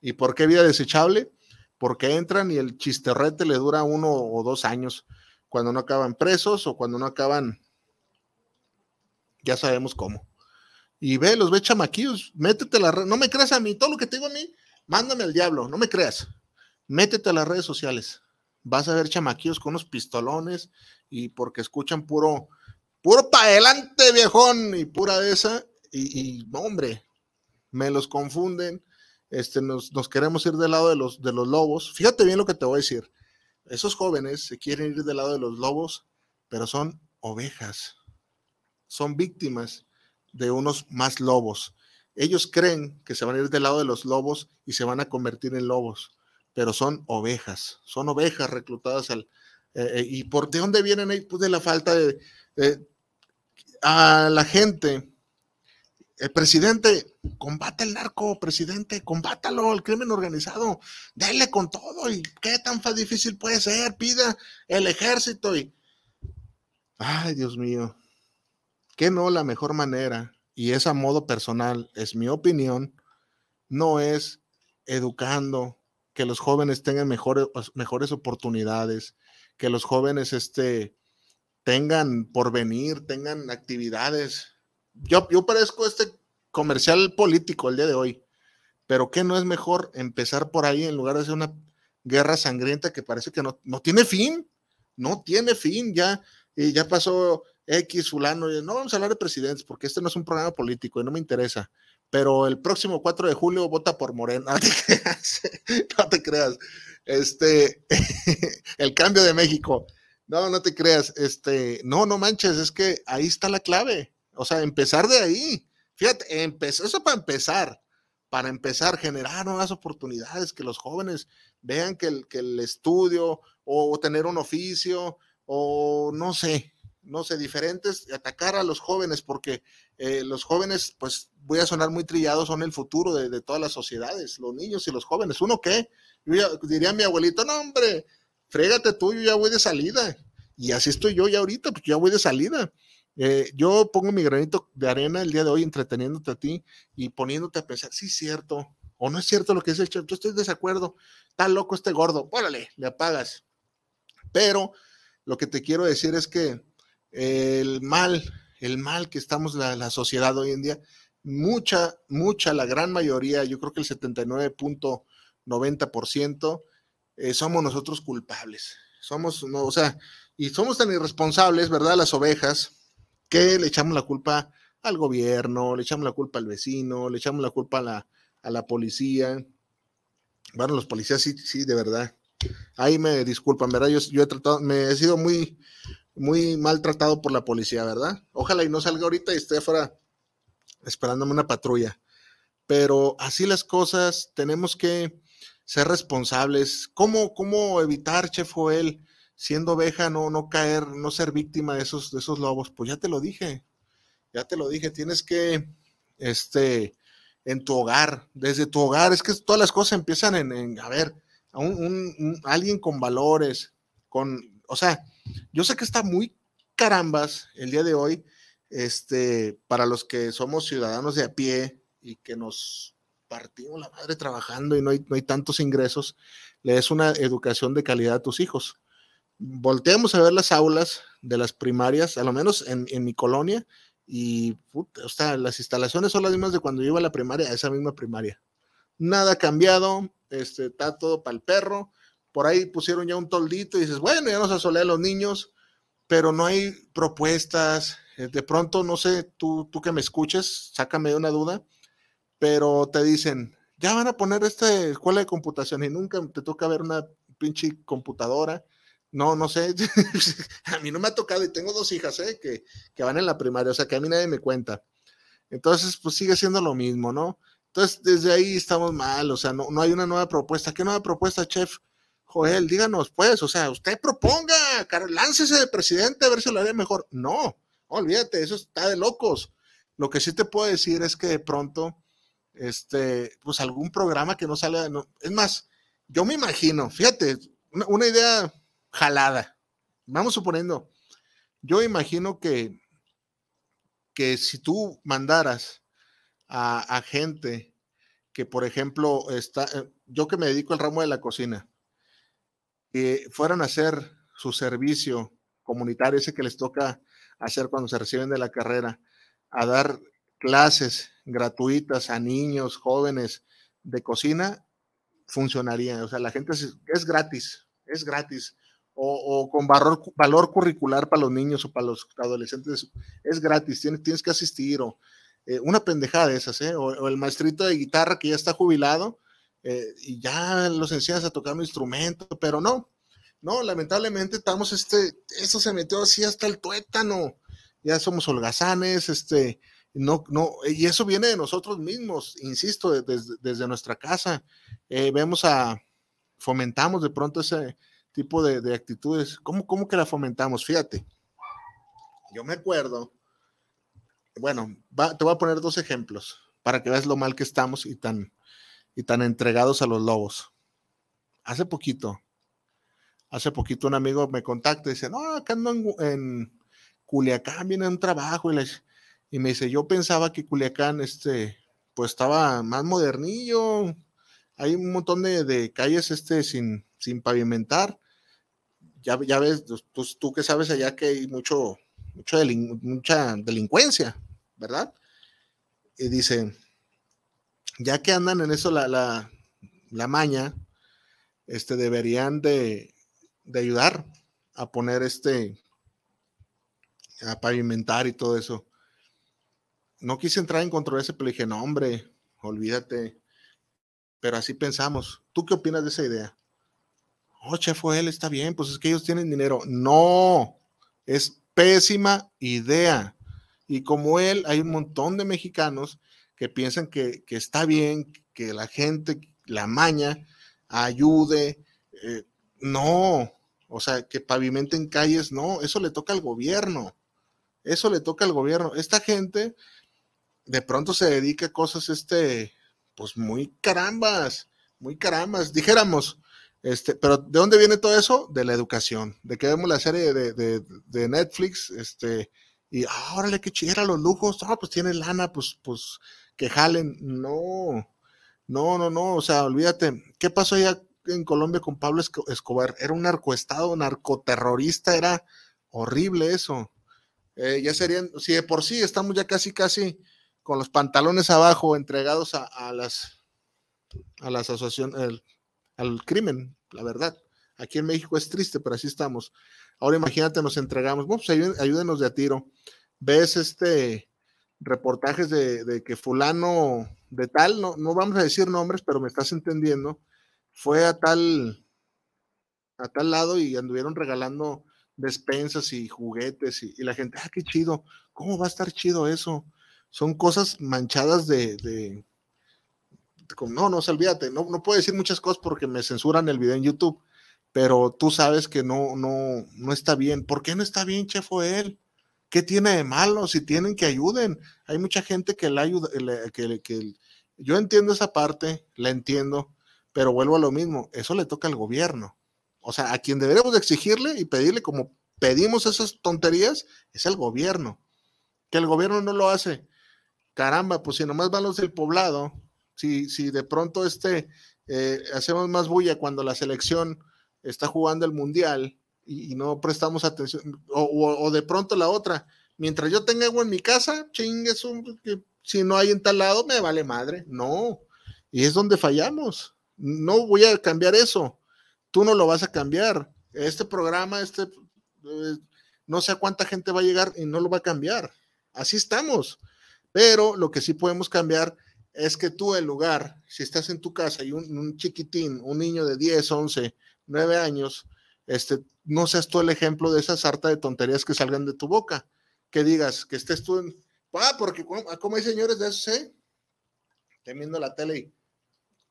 ¿Y por qué vida desechable? Porque entran y el chisterrete le dura uno o dos años cuando no acaban presos o cuando no acaban, ya sabemos cómo. Y ve, los ve chamaquillos, métete la red, no me creas a mí, todo lo que te digo a mí, mándame al diablo, no me creas, métete a las redes sociales, vas a ver chamaquillos con unos pistolones y porque escuchan puro, puro para adelante, viejón, y pura esa, y hombre, me los confunden, este, nos, nos, queremos ir del lado de los, de los lobos. Fíjate bien lo que te voy a decir. Esos jóvenes se quieren ir del lado de los lobos, pero son ovejas, son víctimas de unos más lobos. Ellos creen que se van a ir del lado de los lobos y se van a convertir en lobos, pero son ovejas, son ovejas reclutadas al... Eh, eh, ¿Y por de dónde vienen ahí? Pues de la falta de... a la gente el presidente, combate el narco, presidente, combátalo, el crimen organizado, dale con todo y qué tan difícil puede ser, pida el ejército y... Ay, Dios mío, que no la mejor manera, y es a modo personal, es mi opinión, no es educando, que los jóvenes tengan mejores, mejores oportunidades, que los jóvenes este, tengan porvenir, tengan actividades yo, yo parezco este comercial político el día de hoy, pero ¿qué no es mejor empezar por ahí en lugar de hacer una guerra sangrienta que parece que no, no tiene fin? No tiene fin, ya, y ya pasó X, fulano, no vamos a hablar de presidentes porque este no es un programa político y no me interesa, pero el próximo 4 de julio vota por Morena, no te creas, no te creas, este, el cambio de México, no, no te creas, este, no, no manches, es que ahí está la clave, o sea, empezar de ahí. Fíjate, eso para empezar, para empezar, generar nuevas oportunidades, que los jóvenes vean que el, que el estudio o tener un oficio o no sé, no sé, diferentes, atacar a los jóvenes, porque eh, los jóvenes, pues voy a sonar muy trillado, son el futuro de, todas las sociedades, los niños y los jóvenes. ¿Uno qué? Yo diría mi abuelito, no, hombre, frégate tú, yo ya voy de salida. Y así estoy yo ya ahorita, porque ya voy de salida. Eh, yo pongo mi granito de arena el día de hoy entreteniéndote a ti y poniéndote a pensar, sí cierto, o no es cierto lo que dice el chef, yo estoy de desacuerdo, está loco este gordo, órale, le apagas. Pero lo que te quiero decir es que el mal, el mal que estamos la, la sociedad hoy en día, mucha, mucha, la gran mayoría, yo creo que el 79.90% eh, somos nosotros culpables. Somos, no, o sea, y somos tan irresponsables, ¿verdad? Las ovejas, que le echamos la culpa al gobierno, le echamos la culpa al vecino, le echamos la culpa a la, a la policía. Bueno, los policías sí, sí, de verdad. Ahí me disculpan, ¿verdad? Yo, he tratado, me he sido muy, muy maltratado por la policía, ¿verdad? Ojalá y no salga ahorita y esté afuera esperándome una patrulla. Pero así las cosas, tenemos que ser responsables. ¿Cómo, cómo evitar, Chef Joel, siendo oveja, no, no caer, no ser víctima de esos, de esos lobos. Pues ya te lo dije, ya te lo dije, tienes que, este, en tu hogar, desde tu hogar, es que todas las cosas empiezan en, a ver, a un, alguien con valores, con, o sea, yo sé que está muy carambas el día de hoy, este, para los que somos ciudadanos de a pie y que nos partimos la madre trabajando y no hay, no hay tantos ingresos, le des una educación de calidad a tus hijos volteamos a ver las aulas de las primarias, a lo menos en, mi colonia, y o sea, las instalaciones son las mismas de cuando yo iba a la primaria, a esa misma primaria. Nada cambiado, este, está todo para el perro. Por ahí pusieron ya un toldito y dices, bueno, ya nos asolé a los niños, pero no hay propuestas. Eh, de pronto, no sé, tú, tú que me escuches, sácame de una duda, pero te dicen, ya van a poner esta escuela de computación y nunca te toca ver una pinche computadora no, no sé. a mí no me ha tocado y tengo dos hijas ¿eh? que, que van en la primaria, o sea que a mí nadie me cuenta. Entonces, pues sigue siendo lo mismo, ¿no? Entonces, desde ahí estamos mal, o sea, no, no hay una nueva propuesta. ¿Qué nueva propuesta, chef? Joel, díganos, pues, o sea, usted proponga, láncese de presidente a ver si lo haría mejor. No, olvídate, eso está de locos. Lo que sí te puedo decir es que de pronto, este, pues algún programa que no sale, es más, yo me imagino, fíjate, una, idea jalada. Vamos suponiendo, yo imagino que, que si tú mandaras a, gente que, por ejemplo, está, eh, yo que me dedico al ramo de la cocina, que fueran a hacer su servicio comunitario, ese que les toca hacer cuando se reciben de la carrera, a dar clases gratuitas a niños, jóvenes de cocina, funcionaría. O sea, la gente es, gratis, es gratis. O, con valor, valor, curricular para los niños o para los adolescentes, es gratis, tienes, tienes que asistir. O eh, una pendejada de esas, ¿eh? O, el maestrito de guitarra que ya está jubilado eh, y ya los enseñas a tocar un instrumento, pero no, no, lamentablemente estamos, este, eso se metió así hasta el tuétano. Ya somos holgazanes, este, no, no, y eso viene de nosotros mismos, insisto, desde, nuestra casa. Eh, vemos a, fomentamos de pronto ese tipo de, actitudes. ¿Cómo, ¿Cómo, que la fomentamos? Fíjate, yo me acuerdo, bueno, te voy a poner dos ejemplos para que veas lo mal que estamos y tan, y tan entregados a los lobos. Hace poquito, Hace poquito un amigo me contacta y dice, no, acá ando en, Culiacán, viene un trabajo y, y me dice, yo pensaba que Culiacán, este, pues estaba más modernillo, hay un montón de, calles este, sin, sin pavimentar. Ya, ya ves, pues, pues, tú que sabes allá que hay mucho, mucho mucha delincuencia, ¿verdad? Y dice, ya que andan en eso la, la, la maña, este, deberían de, de ayudar a poner este, a pavimentar y todo eso. No quise entrar en controversia, pero dije, no, hombre, olvídate. Pero así pensamos. ¿Tú qué opinas de esa idea? Oh, chef, él está bien, pues es que ellos tienen dinero. No, es pésima idea. Y como él, hay un montón de mexicanos que piensan que, está bien que la gente, la maña, ayude. Eh, no, o sea, que pavimenten calles, no, eso le toca al gobierno. Eso le toca al gobierno. Esta gente de pronto se dedica a cosas, este, pues muy carambas, muy carambas, dijéramos. Este, pero ¿de dónde viene todo eso? De la educación, de que vemos la serie de, Netflix, este, y ah, órale, qué chida los lujos, ah, pues tiene lana, pues, pues, que jalen. No, no, no, no, o sea, olvídate, ¿qué pasó allá en Colombia con Pablo Escobar. Era un narcoestado, narcoterrorista, era horrible eso. Eh, ya serían, si de por sí estamos ya casi, casi con los pantalones abajo, entregados a, las a las asociaciones, al crimen, la verdad. Aquí en México es triste, pero así estamos. Ahora imagínate, nos entregamos, bueno, pues ayúdenos de a tiro. Ves este reportajes de, que fulano de tal, no, no vamos a decir nombres, pero me estás entendiendo, fue a tal, a tal lado y anduvieron regalando despensas y juguetes y, la gente, ah, qué chido, ¿cómo va a estar chido eso? Son cosas manchadas de, de, no, no, olvídate, no, no puedo decir muchas cosas porque me censuran el video en YouTube, pero tú sabes que no, no, no está bien. ¿Por qué no está bien, Chef él? ¿Qué tiene de malo? Si tienen que ayuden. Hay mucha gente que la ayuda, que, que yo entiendo esa parte, la entiendo, pero vuelvo a lo mismo, eso le toca al gobierno. O sea, a quien deberíamos de exigirle y pedirle como pedimos esas tonterías es el gobierno. Que el gobierno no lo hace. Caramba, pues si nomás van los del poblado, si, si de pronto este, eh, hacemos más bulla cuando la selección está jugando el mundial y, no prestamos atención, o, de pronto la otra, mientras yo tenga agua en mi casa, chingue, que si no hay en tal lado, me vale madre. No, y es donde fallamos no voy a cambiar eso. Tú no lo vas a cambiar. Este programa, este, eh, no sé a cuánta gente va a llegar y no lo va a cambiar. Así estamos. Pero lo que sí podemos cambiar es que tú, en lugar, si estás en tu casa y un, chiquitín, un niño de 10, 11, 9 años, este, no seas tú el ejemplo de esa sarta de tonterías que salgan de tu boca. Que digas, que estés tú en. Ah, porque como hay señores de eso, ¿eh? Temiendo la tele y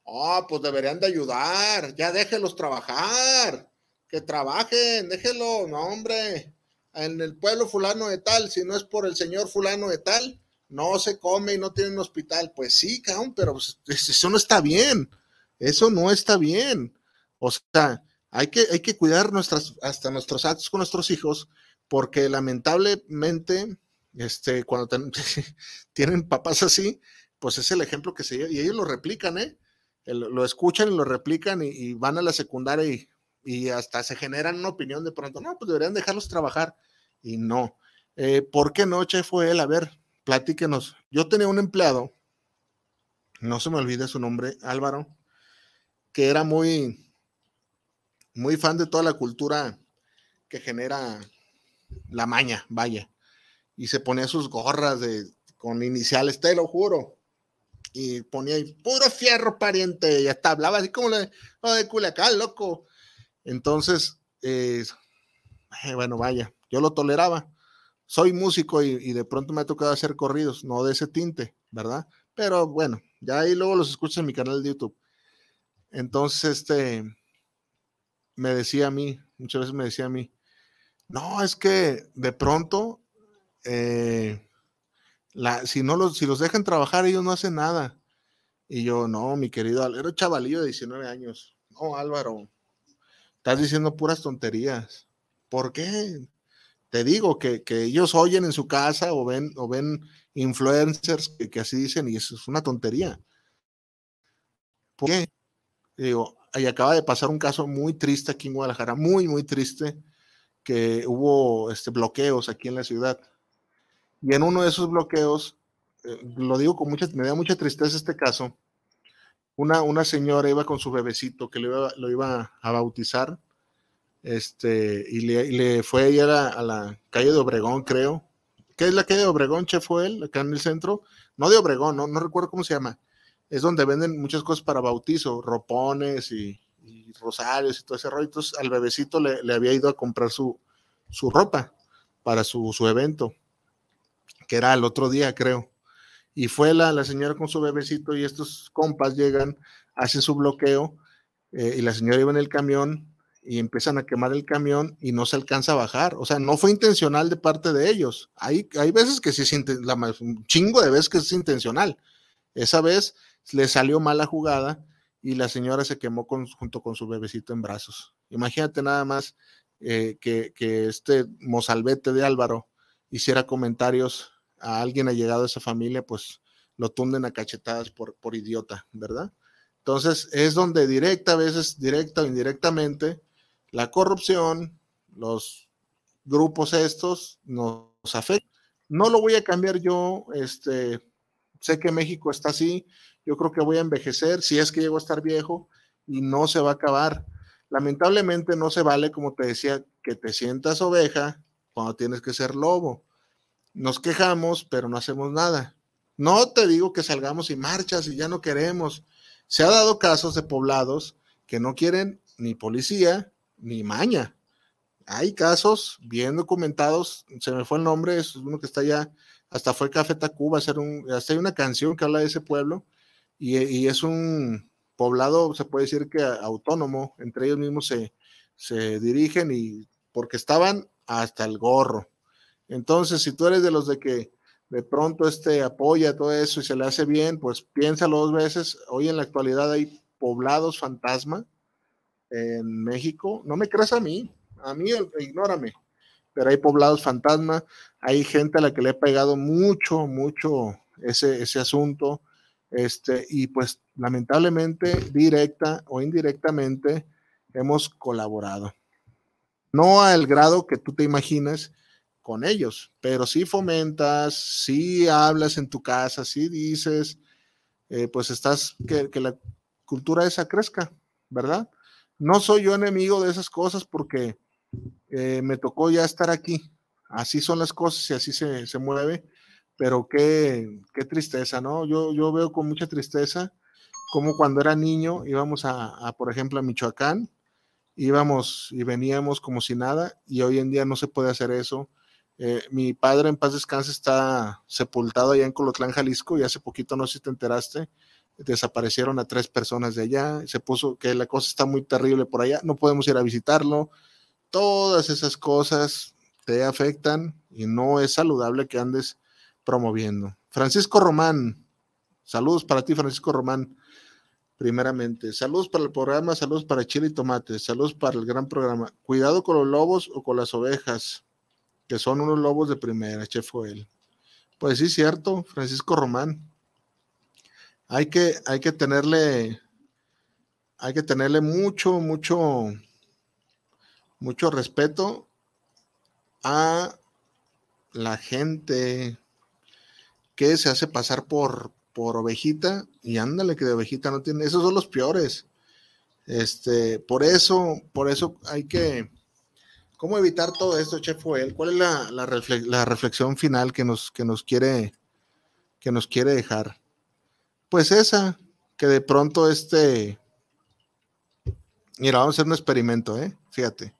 Oh, pues deberían de ayudar, ya déjelos trabajar, que trabajen, déjelo, no hombre, en el pueblo fulano de tal, si no es por el señor fulano de tal, no se come y no tienen hospital. Pues sí, cabrón, pero pues, eso no está bien. Eso no está bien. O sea, hay que, hay que cuidar nuestras, hasta nuestros actos con nuestros hijos, porque lamentablemente, este, cuando tienen papás así, pues es el ejemplo que se y ellos lo replican, ¿eh? lo escuchan y lo replican y, van a la secundaria y, hasta se generan una opinión de pronto, no, pues deberían dejarlos trabajar. Y no. Eh, ¿Por qué noche fue él? A ver, platíquenos. Yo tenía un empleado, no se me olvide su nombre, Álvaro, que era muy, muy fan de toda la cultura que genera la maña, vaya. Y se ponía sus gorras de, con iniciales, te lo juro y ponía ahí, puro fierro pariente, y hasta hablaba así como de, oh, de Culiacán, loco. Entonces, eh, bueno, vaya, yo lo toleraba. Soy músico y, de pronto me ha tocado hacer corridos, no de ese tinte, ¿verdad? Pero bueno, ya ahí luego los escucho en mi canal de YouTube. Entonces, este, me decía a mí, muchas veces me decía a mí, no, es que de pronto eh, si, no los, si los dejan trabajar, ellos no hacen nada. Y yo, no, mi querido, era chavalillo de 19 años. No, Álvaro, estás diciendo puras tonterías. ¿Por qué? Te digo que, ellos oyen en su casa o ven, o ven influencers que, así dicen y eso es una tontería. ¿Por qué? digo, ahí acaba de pasar un caso muy triste aquí en Guadalajara, muy, muy triste, que hubo este, bloqueos aquí en la ciudad y en uno de esos bloqueos, eh, lo digo con mucha, me da mucha tristeza este caso, una, una señora iba con su bebecito que lo iba, a bautizar, este, y le, fue ella a la, calle de Obregón, creo. ¿Qué es la calle de Obregón, Che fue él, acá en el centro? No de Obregón, no, no recuerdo cómo se llama. Es donde venden muchas cosas para bautizo, ropones y, rosarios y todo ese rollo. Entonces al bebecito le, había ido a comprar su, su ropa para su, su evento que era el otro día, creo. Y fue la, la señora con su bebecito y estos compas llegan, hacen su bloqueo eh, y la señora iba en el camión y empiezan a quemar el camión y no se alcanza a bajar. O sea, no fue intencional de parte de ellos. Hay, hay veces que sí es la, un chingo de veces que es intencional. Esa vez le salió mala jugada y la señora se quemó junto con su bebecito en brazos. Imagínate nada más eh, que, que, este mozalbete de Álvaro hiciera comentarios a alguien ha llegado a esa familia, pues lo tunden a cachetadas por, por idiota, ¿verdad? Entonces es donde directa, a veces directa o indirectamente, la corrupción, los grupos estos nos afectan. No lo voy a cambiar yo, este, sé que México está así, yo creo que voy a envejecer, si es que llego a estar viejo, y no se va a acabar. Lamentablemente no se vale, como te decía, que te sientas oveja cuando tienes que ser lobo nos quejamos, pero no hacemos nada. No te digo que salgamos y marchas y ya no queremos. Se ha dado casos de poblados que no quieren ni policía ni maña. Hay casos bien documentados, se me fue el nombre, es uno que está allá, hasta fue Café Tacuba, hacer un, hasta hay una canción que habla de ese pueblo y, y, es un poblado, se puede decir que autónomo, entre ellos mismos se, se dirigen y porque estaban hasta el gorro entonces, si tú eres de los de que de pronto este apoya todo eso y se le hace bien, pues piénsalo dos veces. Hoy en la actualidad hay poblados fantasma en México. No me creas a mí, a mí ignórame, pero hay poblados fantasma, hay gente a la que le he pegado mucho, mucho ese, ese asunto. Este, y pues lamentablemente, directa o indirectamente, hemos colaborado. No al grado que tú te imaginas, con ellos, pero si fomentas, si hablas en tu casa, si dices, eh, pues estás, que, la cultura esa crezca, ¿verdad? No soy yo enemigo de esas cosas porque eh, me tocó ya estar aquí. Así son las cosas y así se, mueve, pero qué, qué, tristeza, ¿no? Yo, yo veo con mucha tristeza como cuando era niño íbamos a, a, por ejemplo, a Michoacán, íbamos y veníamos como si nada y hoy en día no se puede hacer eso eh, mi padre en paz descanse está sepultado allá en Colotlán, Jalisco, y hace poquito, no sé si te enteraste, desaparecieron a tres personas de allá, se puso que la cosa está muy terrible por allá, no podemos ir a visitarlo, todas esas cosas te afectan y no es saludable que andes promoviendo. Francisco Román, saludos para ti, Francisco Román, primeramente. Saludos para el programa, saludos para Chile y Tomate, saludos para el gran programa. Cuidado con los lobos o con las ovejas, que son unos lobos de primera, Chef Joel. Pues sí, cierto, Francisco Román. Hay que, hay que tenerle, hay que tenerle mucho, mucho, mucho respeto a la gente que se hace pasar por, por ovejita y ándale que de ovejita no tiene, esos son los peores. Este, por eso, por eso hay que, ¿cómo evitar todo esto, Chef Joel? ¿Cuál es la, la, reflexión final que nos, que nos quiere, que nos quiere dejar? Pues esa, que de pronto este, mira, vamos a hacer un experimento, ¿eh? Fíjate.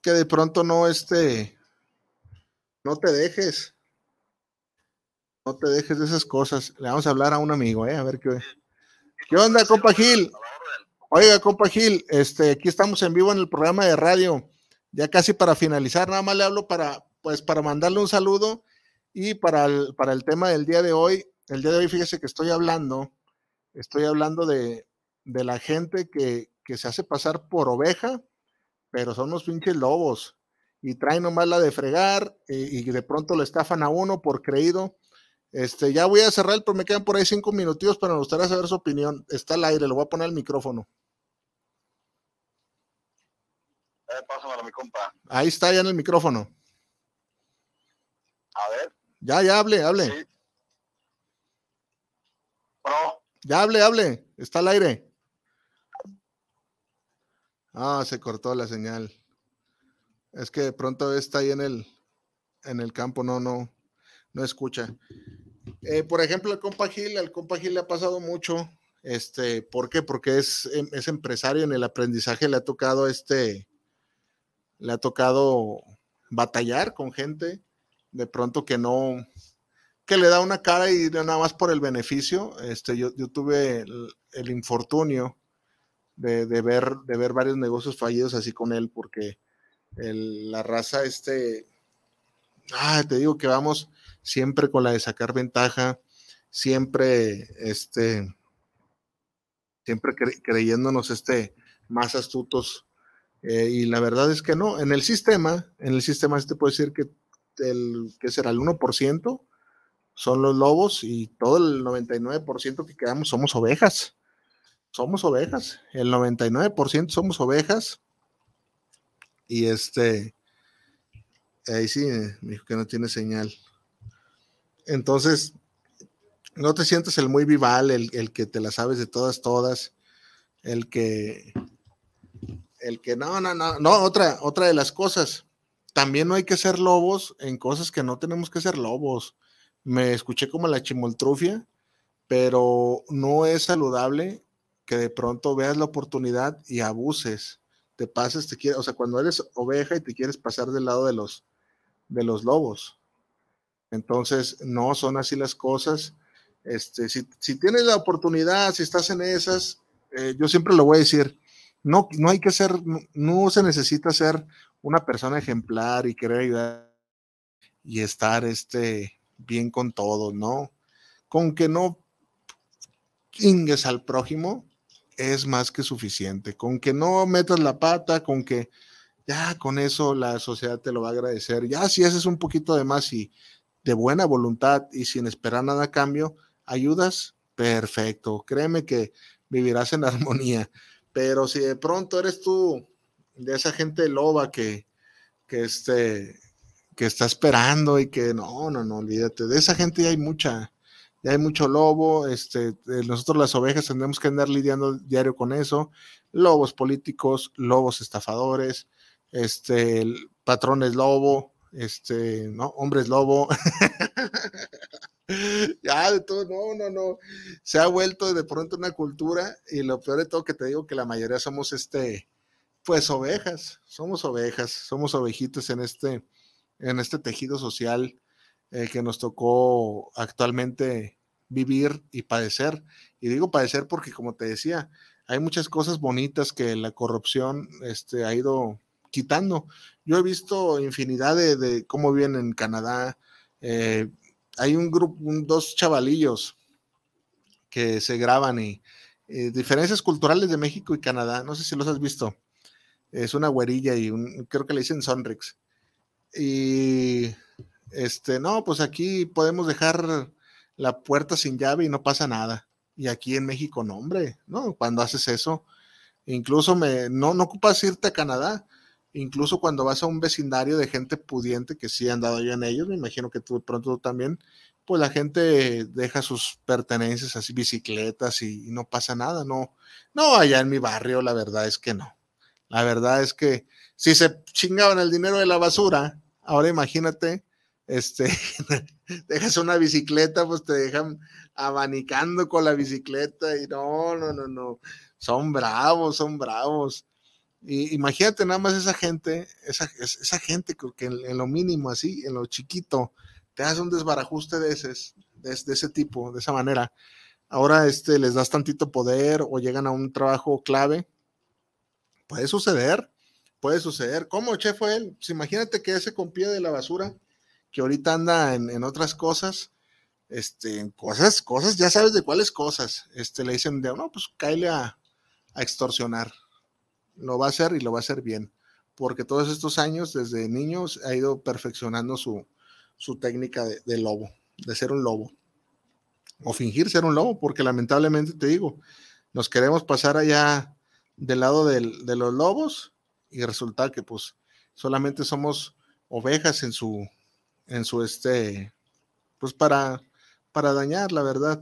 Que de pronto no este, no te dejes, no te dejes de esas cosas. Le vamos a hablar a un amigo, ¿eh? A ver qué. ¿Qué onda, compa Gil? Oiga, compa Gil, este, aquí estamos en vivo en el programa de radio. Ya casi para finalizar, nada más le hablo para, pues, para mandarle un saludo y para el, para el tema del día de hoy. El día de hoy, fíjese que estoy hablando, estoy hablando de, de la gente que, que se hace pasar por oveja, pero son unos pinches lobos y traen nomás la de fregar y de pronto le estafan a uno por creído este, ya voy a cerrar, pero me quedan por ahí cinco minutitos, pero me gustaría saber su opinión. Está al aire, lo voy a poner el micrófono. Eh, pásamelo, mi compa. Ahí está, ya en el micrófono. A ver. Ya, ya hable, hable. Sí. Ya hable, hable. Está al aire. Ah, se cortó la señal. Es que de pronto está ahí en el, en el campo, no, no, no escucha. Eh, por ejemplo, el compa Gil, al compa Gil le ha pasado mucho. Este, ¿por qué? Porque es, em, es empresario en el aprendizaje, le ha tocado este, le ha tocado batallar con gente de pronto que no, que le da una cara y nada más por el beneficio. Este, yo, tuve el, infortunio de, ver, de ver varios negocios fallidos así con él, porque la raza, este, ah, te digo que vamos, siempre con la de sacar ventaja, siempre, este, siempre creyéndonos este, más astutos. Eh, y la verdad es que no, en el sistema, en el sistema se te puede decir que el, que será el 1% son los lobos y todo el 99% que quedamos somos ovejas. Somos ovejas, el 99% somos ovejas. Y este, ahí sí, me dijo que no tiene señal. Entonces, no te sientes el muy vival, el, que te la sabes de todas, todas, el que, el que, no, no, no, no, otra, otra de las cosas, también no hay que ser lobos en cosas que no tenemos que ser lobos. Me escuché como la chimoltrufia, pero no es saludable que de pronto veas la oportunidad y abuses, te pases, te quieres, o sea, cuando eres oveja y te quieres pasar del lado de los, de los lobos. Entonces, no son así las cosas. Este, si, tienes la oportunidad, si estás en esas, eh, yo siempre lo voy a decir, no, no hay que ser, no, se necesita ser una persona ejemplar y querer ayudar y estar este, bien con todo, ¿no? Con que no ingues al prójimo es más que suficiente. Con que no metas la pata, con que ya con eso la sociedad te lo va a agradecer. Ya si haces un poquito de más y de buena voluntad y sin esperar nada a cambio, ayudas, perfecto. Créeme que vivirás en armonía. Pero si de pronto eres tú de esa gente loba que, que, este, que está esperando y que no, no, no, olvídate. De esa gente ya hay mucha, ya hay mucho lobo. Este, nosotros las ovejas tendremos que andar lidiando diario con eso. Lobos políticos, lobos estafadores, este, patrones lobo, este, ¿no? Hombres lobo. ya, de todo, no, no, no. Se ha vuelto de pronto una cultura y lo peor de todo que te digo que la mayoría somos este, pues ovejas, somos ovejas, somos ovejitas en este, en este tejido social eh, que nos tocó actualmente vivir y padecer. Y digo padecer porque, como te decía, hay muchas cosas bonitas que la corrupción este, ha ido quitando. Yo he visto infinidad de, cómo viven en Canadá, Eh, hay un grupo, dos chavalillos que se graban y eh, diferencias culturales de México y Canadá. No sé si los has visto. Es una güerilla y un, creo que le dicen Sonrix. Y este, no, pues aquí podemos dejar la puerta sin llave y no pasa nada. Y aquí en México, no, hombre, ¿no? Cuando haces eso, incluso me, no, no ocupas irte a Canadá, incluso cuando vas a un vecindario de gente pudiente que sí han dado yo en ellos, me imagino que tú de pronto también, pues la gente deja sus pertenencias así, bicicletas y, no pasa nada, no, no, allá en mi barrio la verdad es que no. La verdad es que si se chingaban el dinero de la basura, ahora imagínate, este, dejas una bicicleta, pues te dejan abanicando con la bicicleta y no, no, no, no, son bravos, son bravos. Y imagínate nada más esa gente, esa, esa gente que en, lo mínimo así, en lo chiquito, te hace un desbarajuste de ese, de, ese tipo, de esa manera. Ahora este, les das tantito poder o llegan a un trabajo clave. Puede suceder, puede suceder. ¿Cómo, chef, fue él? Pues imagínate que ese con pie de la basura, que ahorita anda en, otras cosas, este, cosas, cosas, ya sabes de cuáles cosas, este, le dicen, de, no, pues cáele a, a extorsionar lo va a hacer y lo va a hacer bien, porque todos estos años, desde niños, ha ido perfeccionando su, técnica de, lobo, de ser un lobo, o fingir ser un lobo, porque lamentablemente te digo, nos queremos pasar allá del lado de los lobos y resulta que pues solamente somos ovejas en su, en su este, pues para, para dañar, la verdad.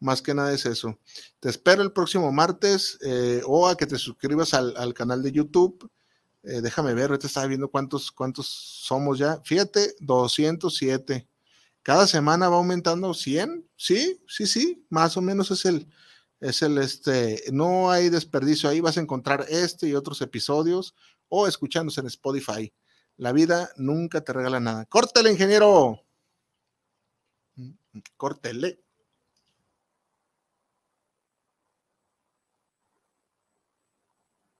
Más que nada es eso. Te espero el próximo martes eh, o a que te suscribas al, canal de YouTube. Eh, déjame ver, ahorita estaba viendo cuántos, cuántos somos ya. Fíjate, 207. Cada semana va aumentando 100. Sí, sí, sí, más o menos es el, es el, este, no hay desperdicio ahí. Vas a encontrar este y otros episodios o escuchándose en Spotify. La vida nunca te regala nada. Córtale, ingeniero. Mm, mm, córtele.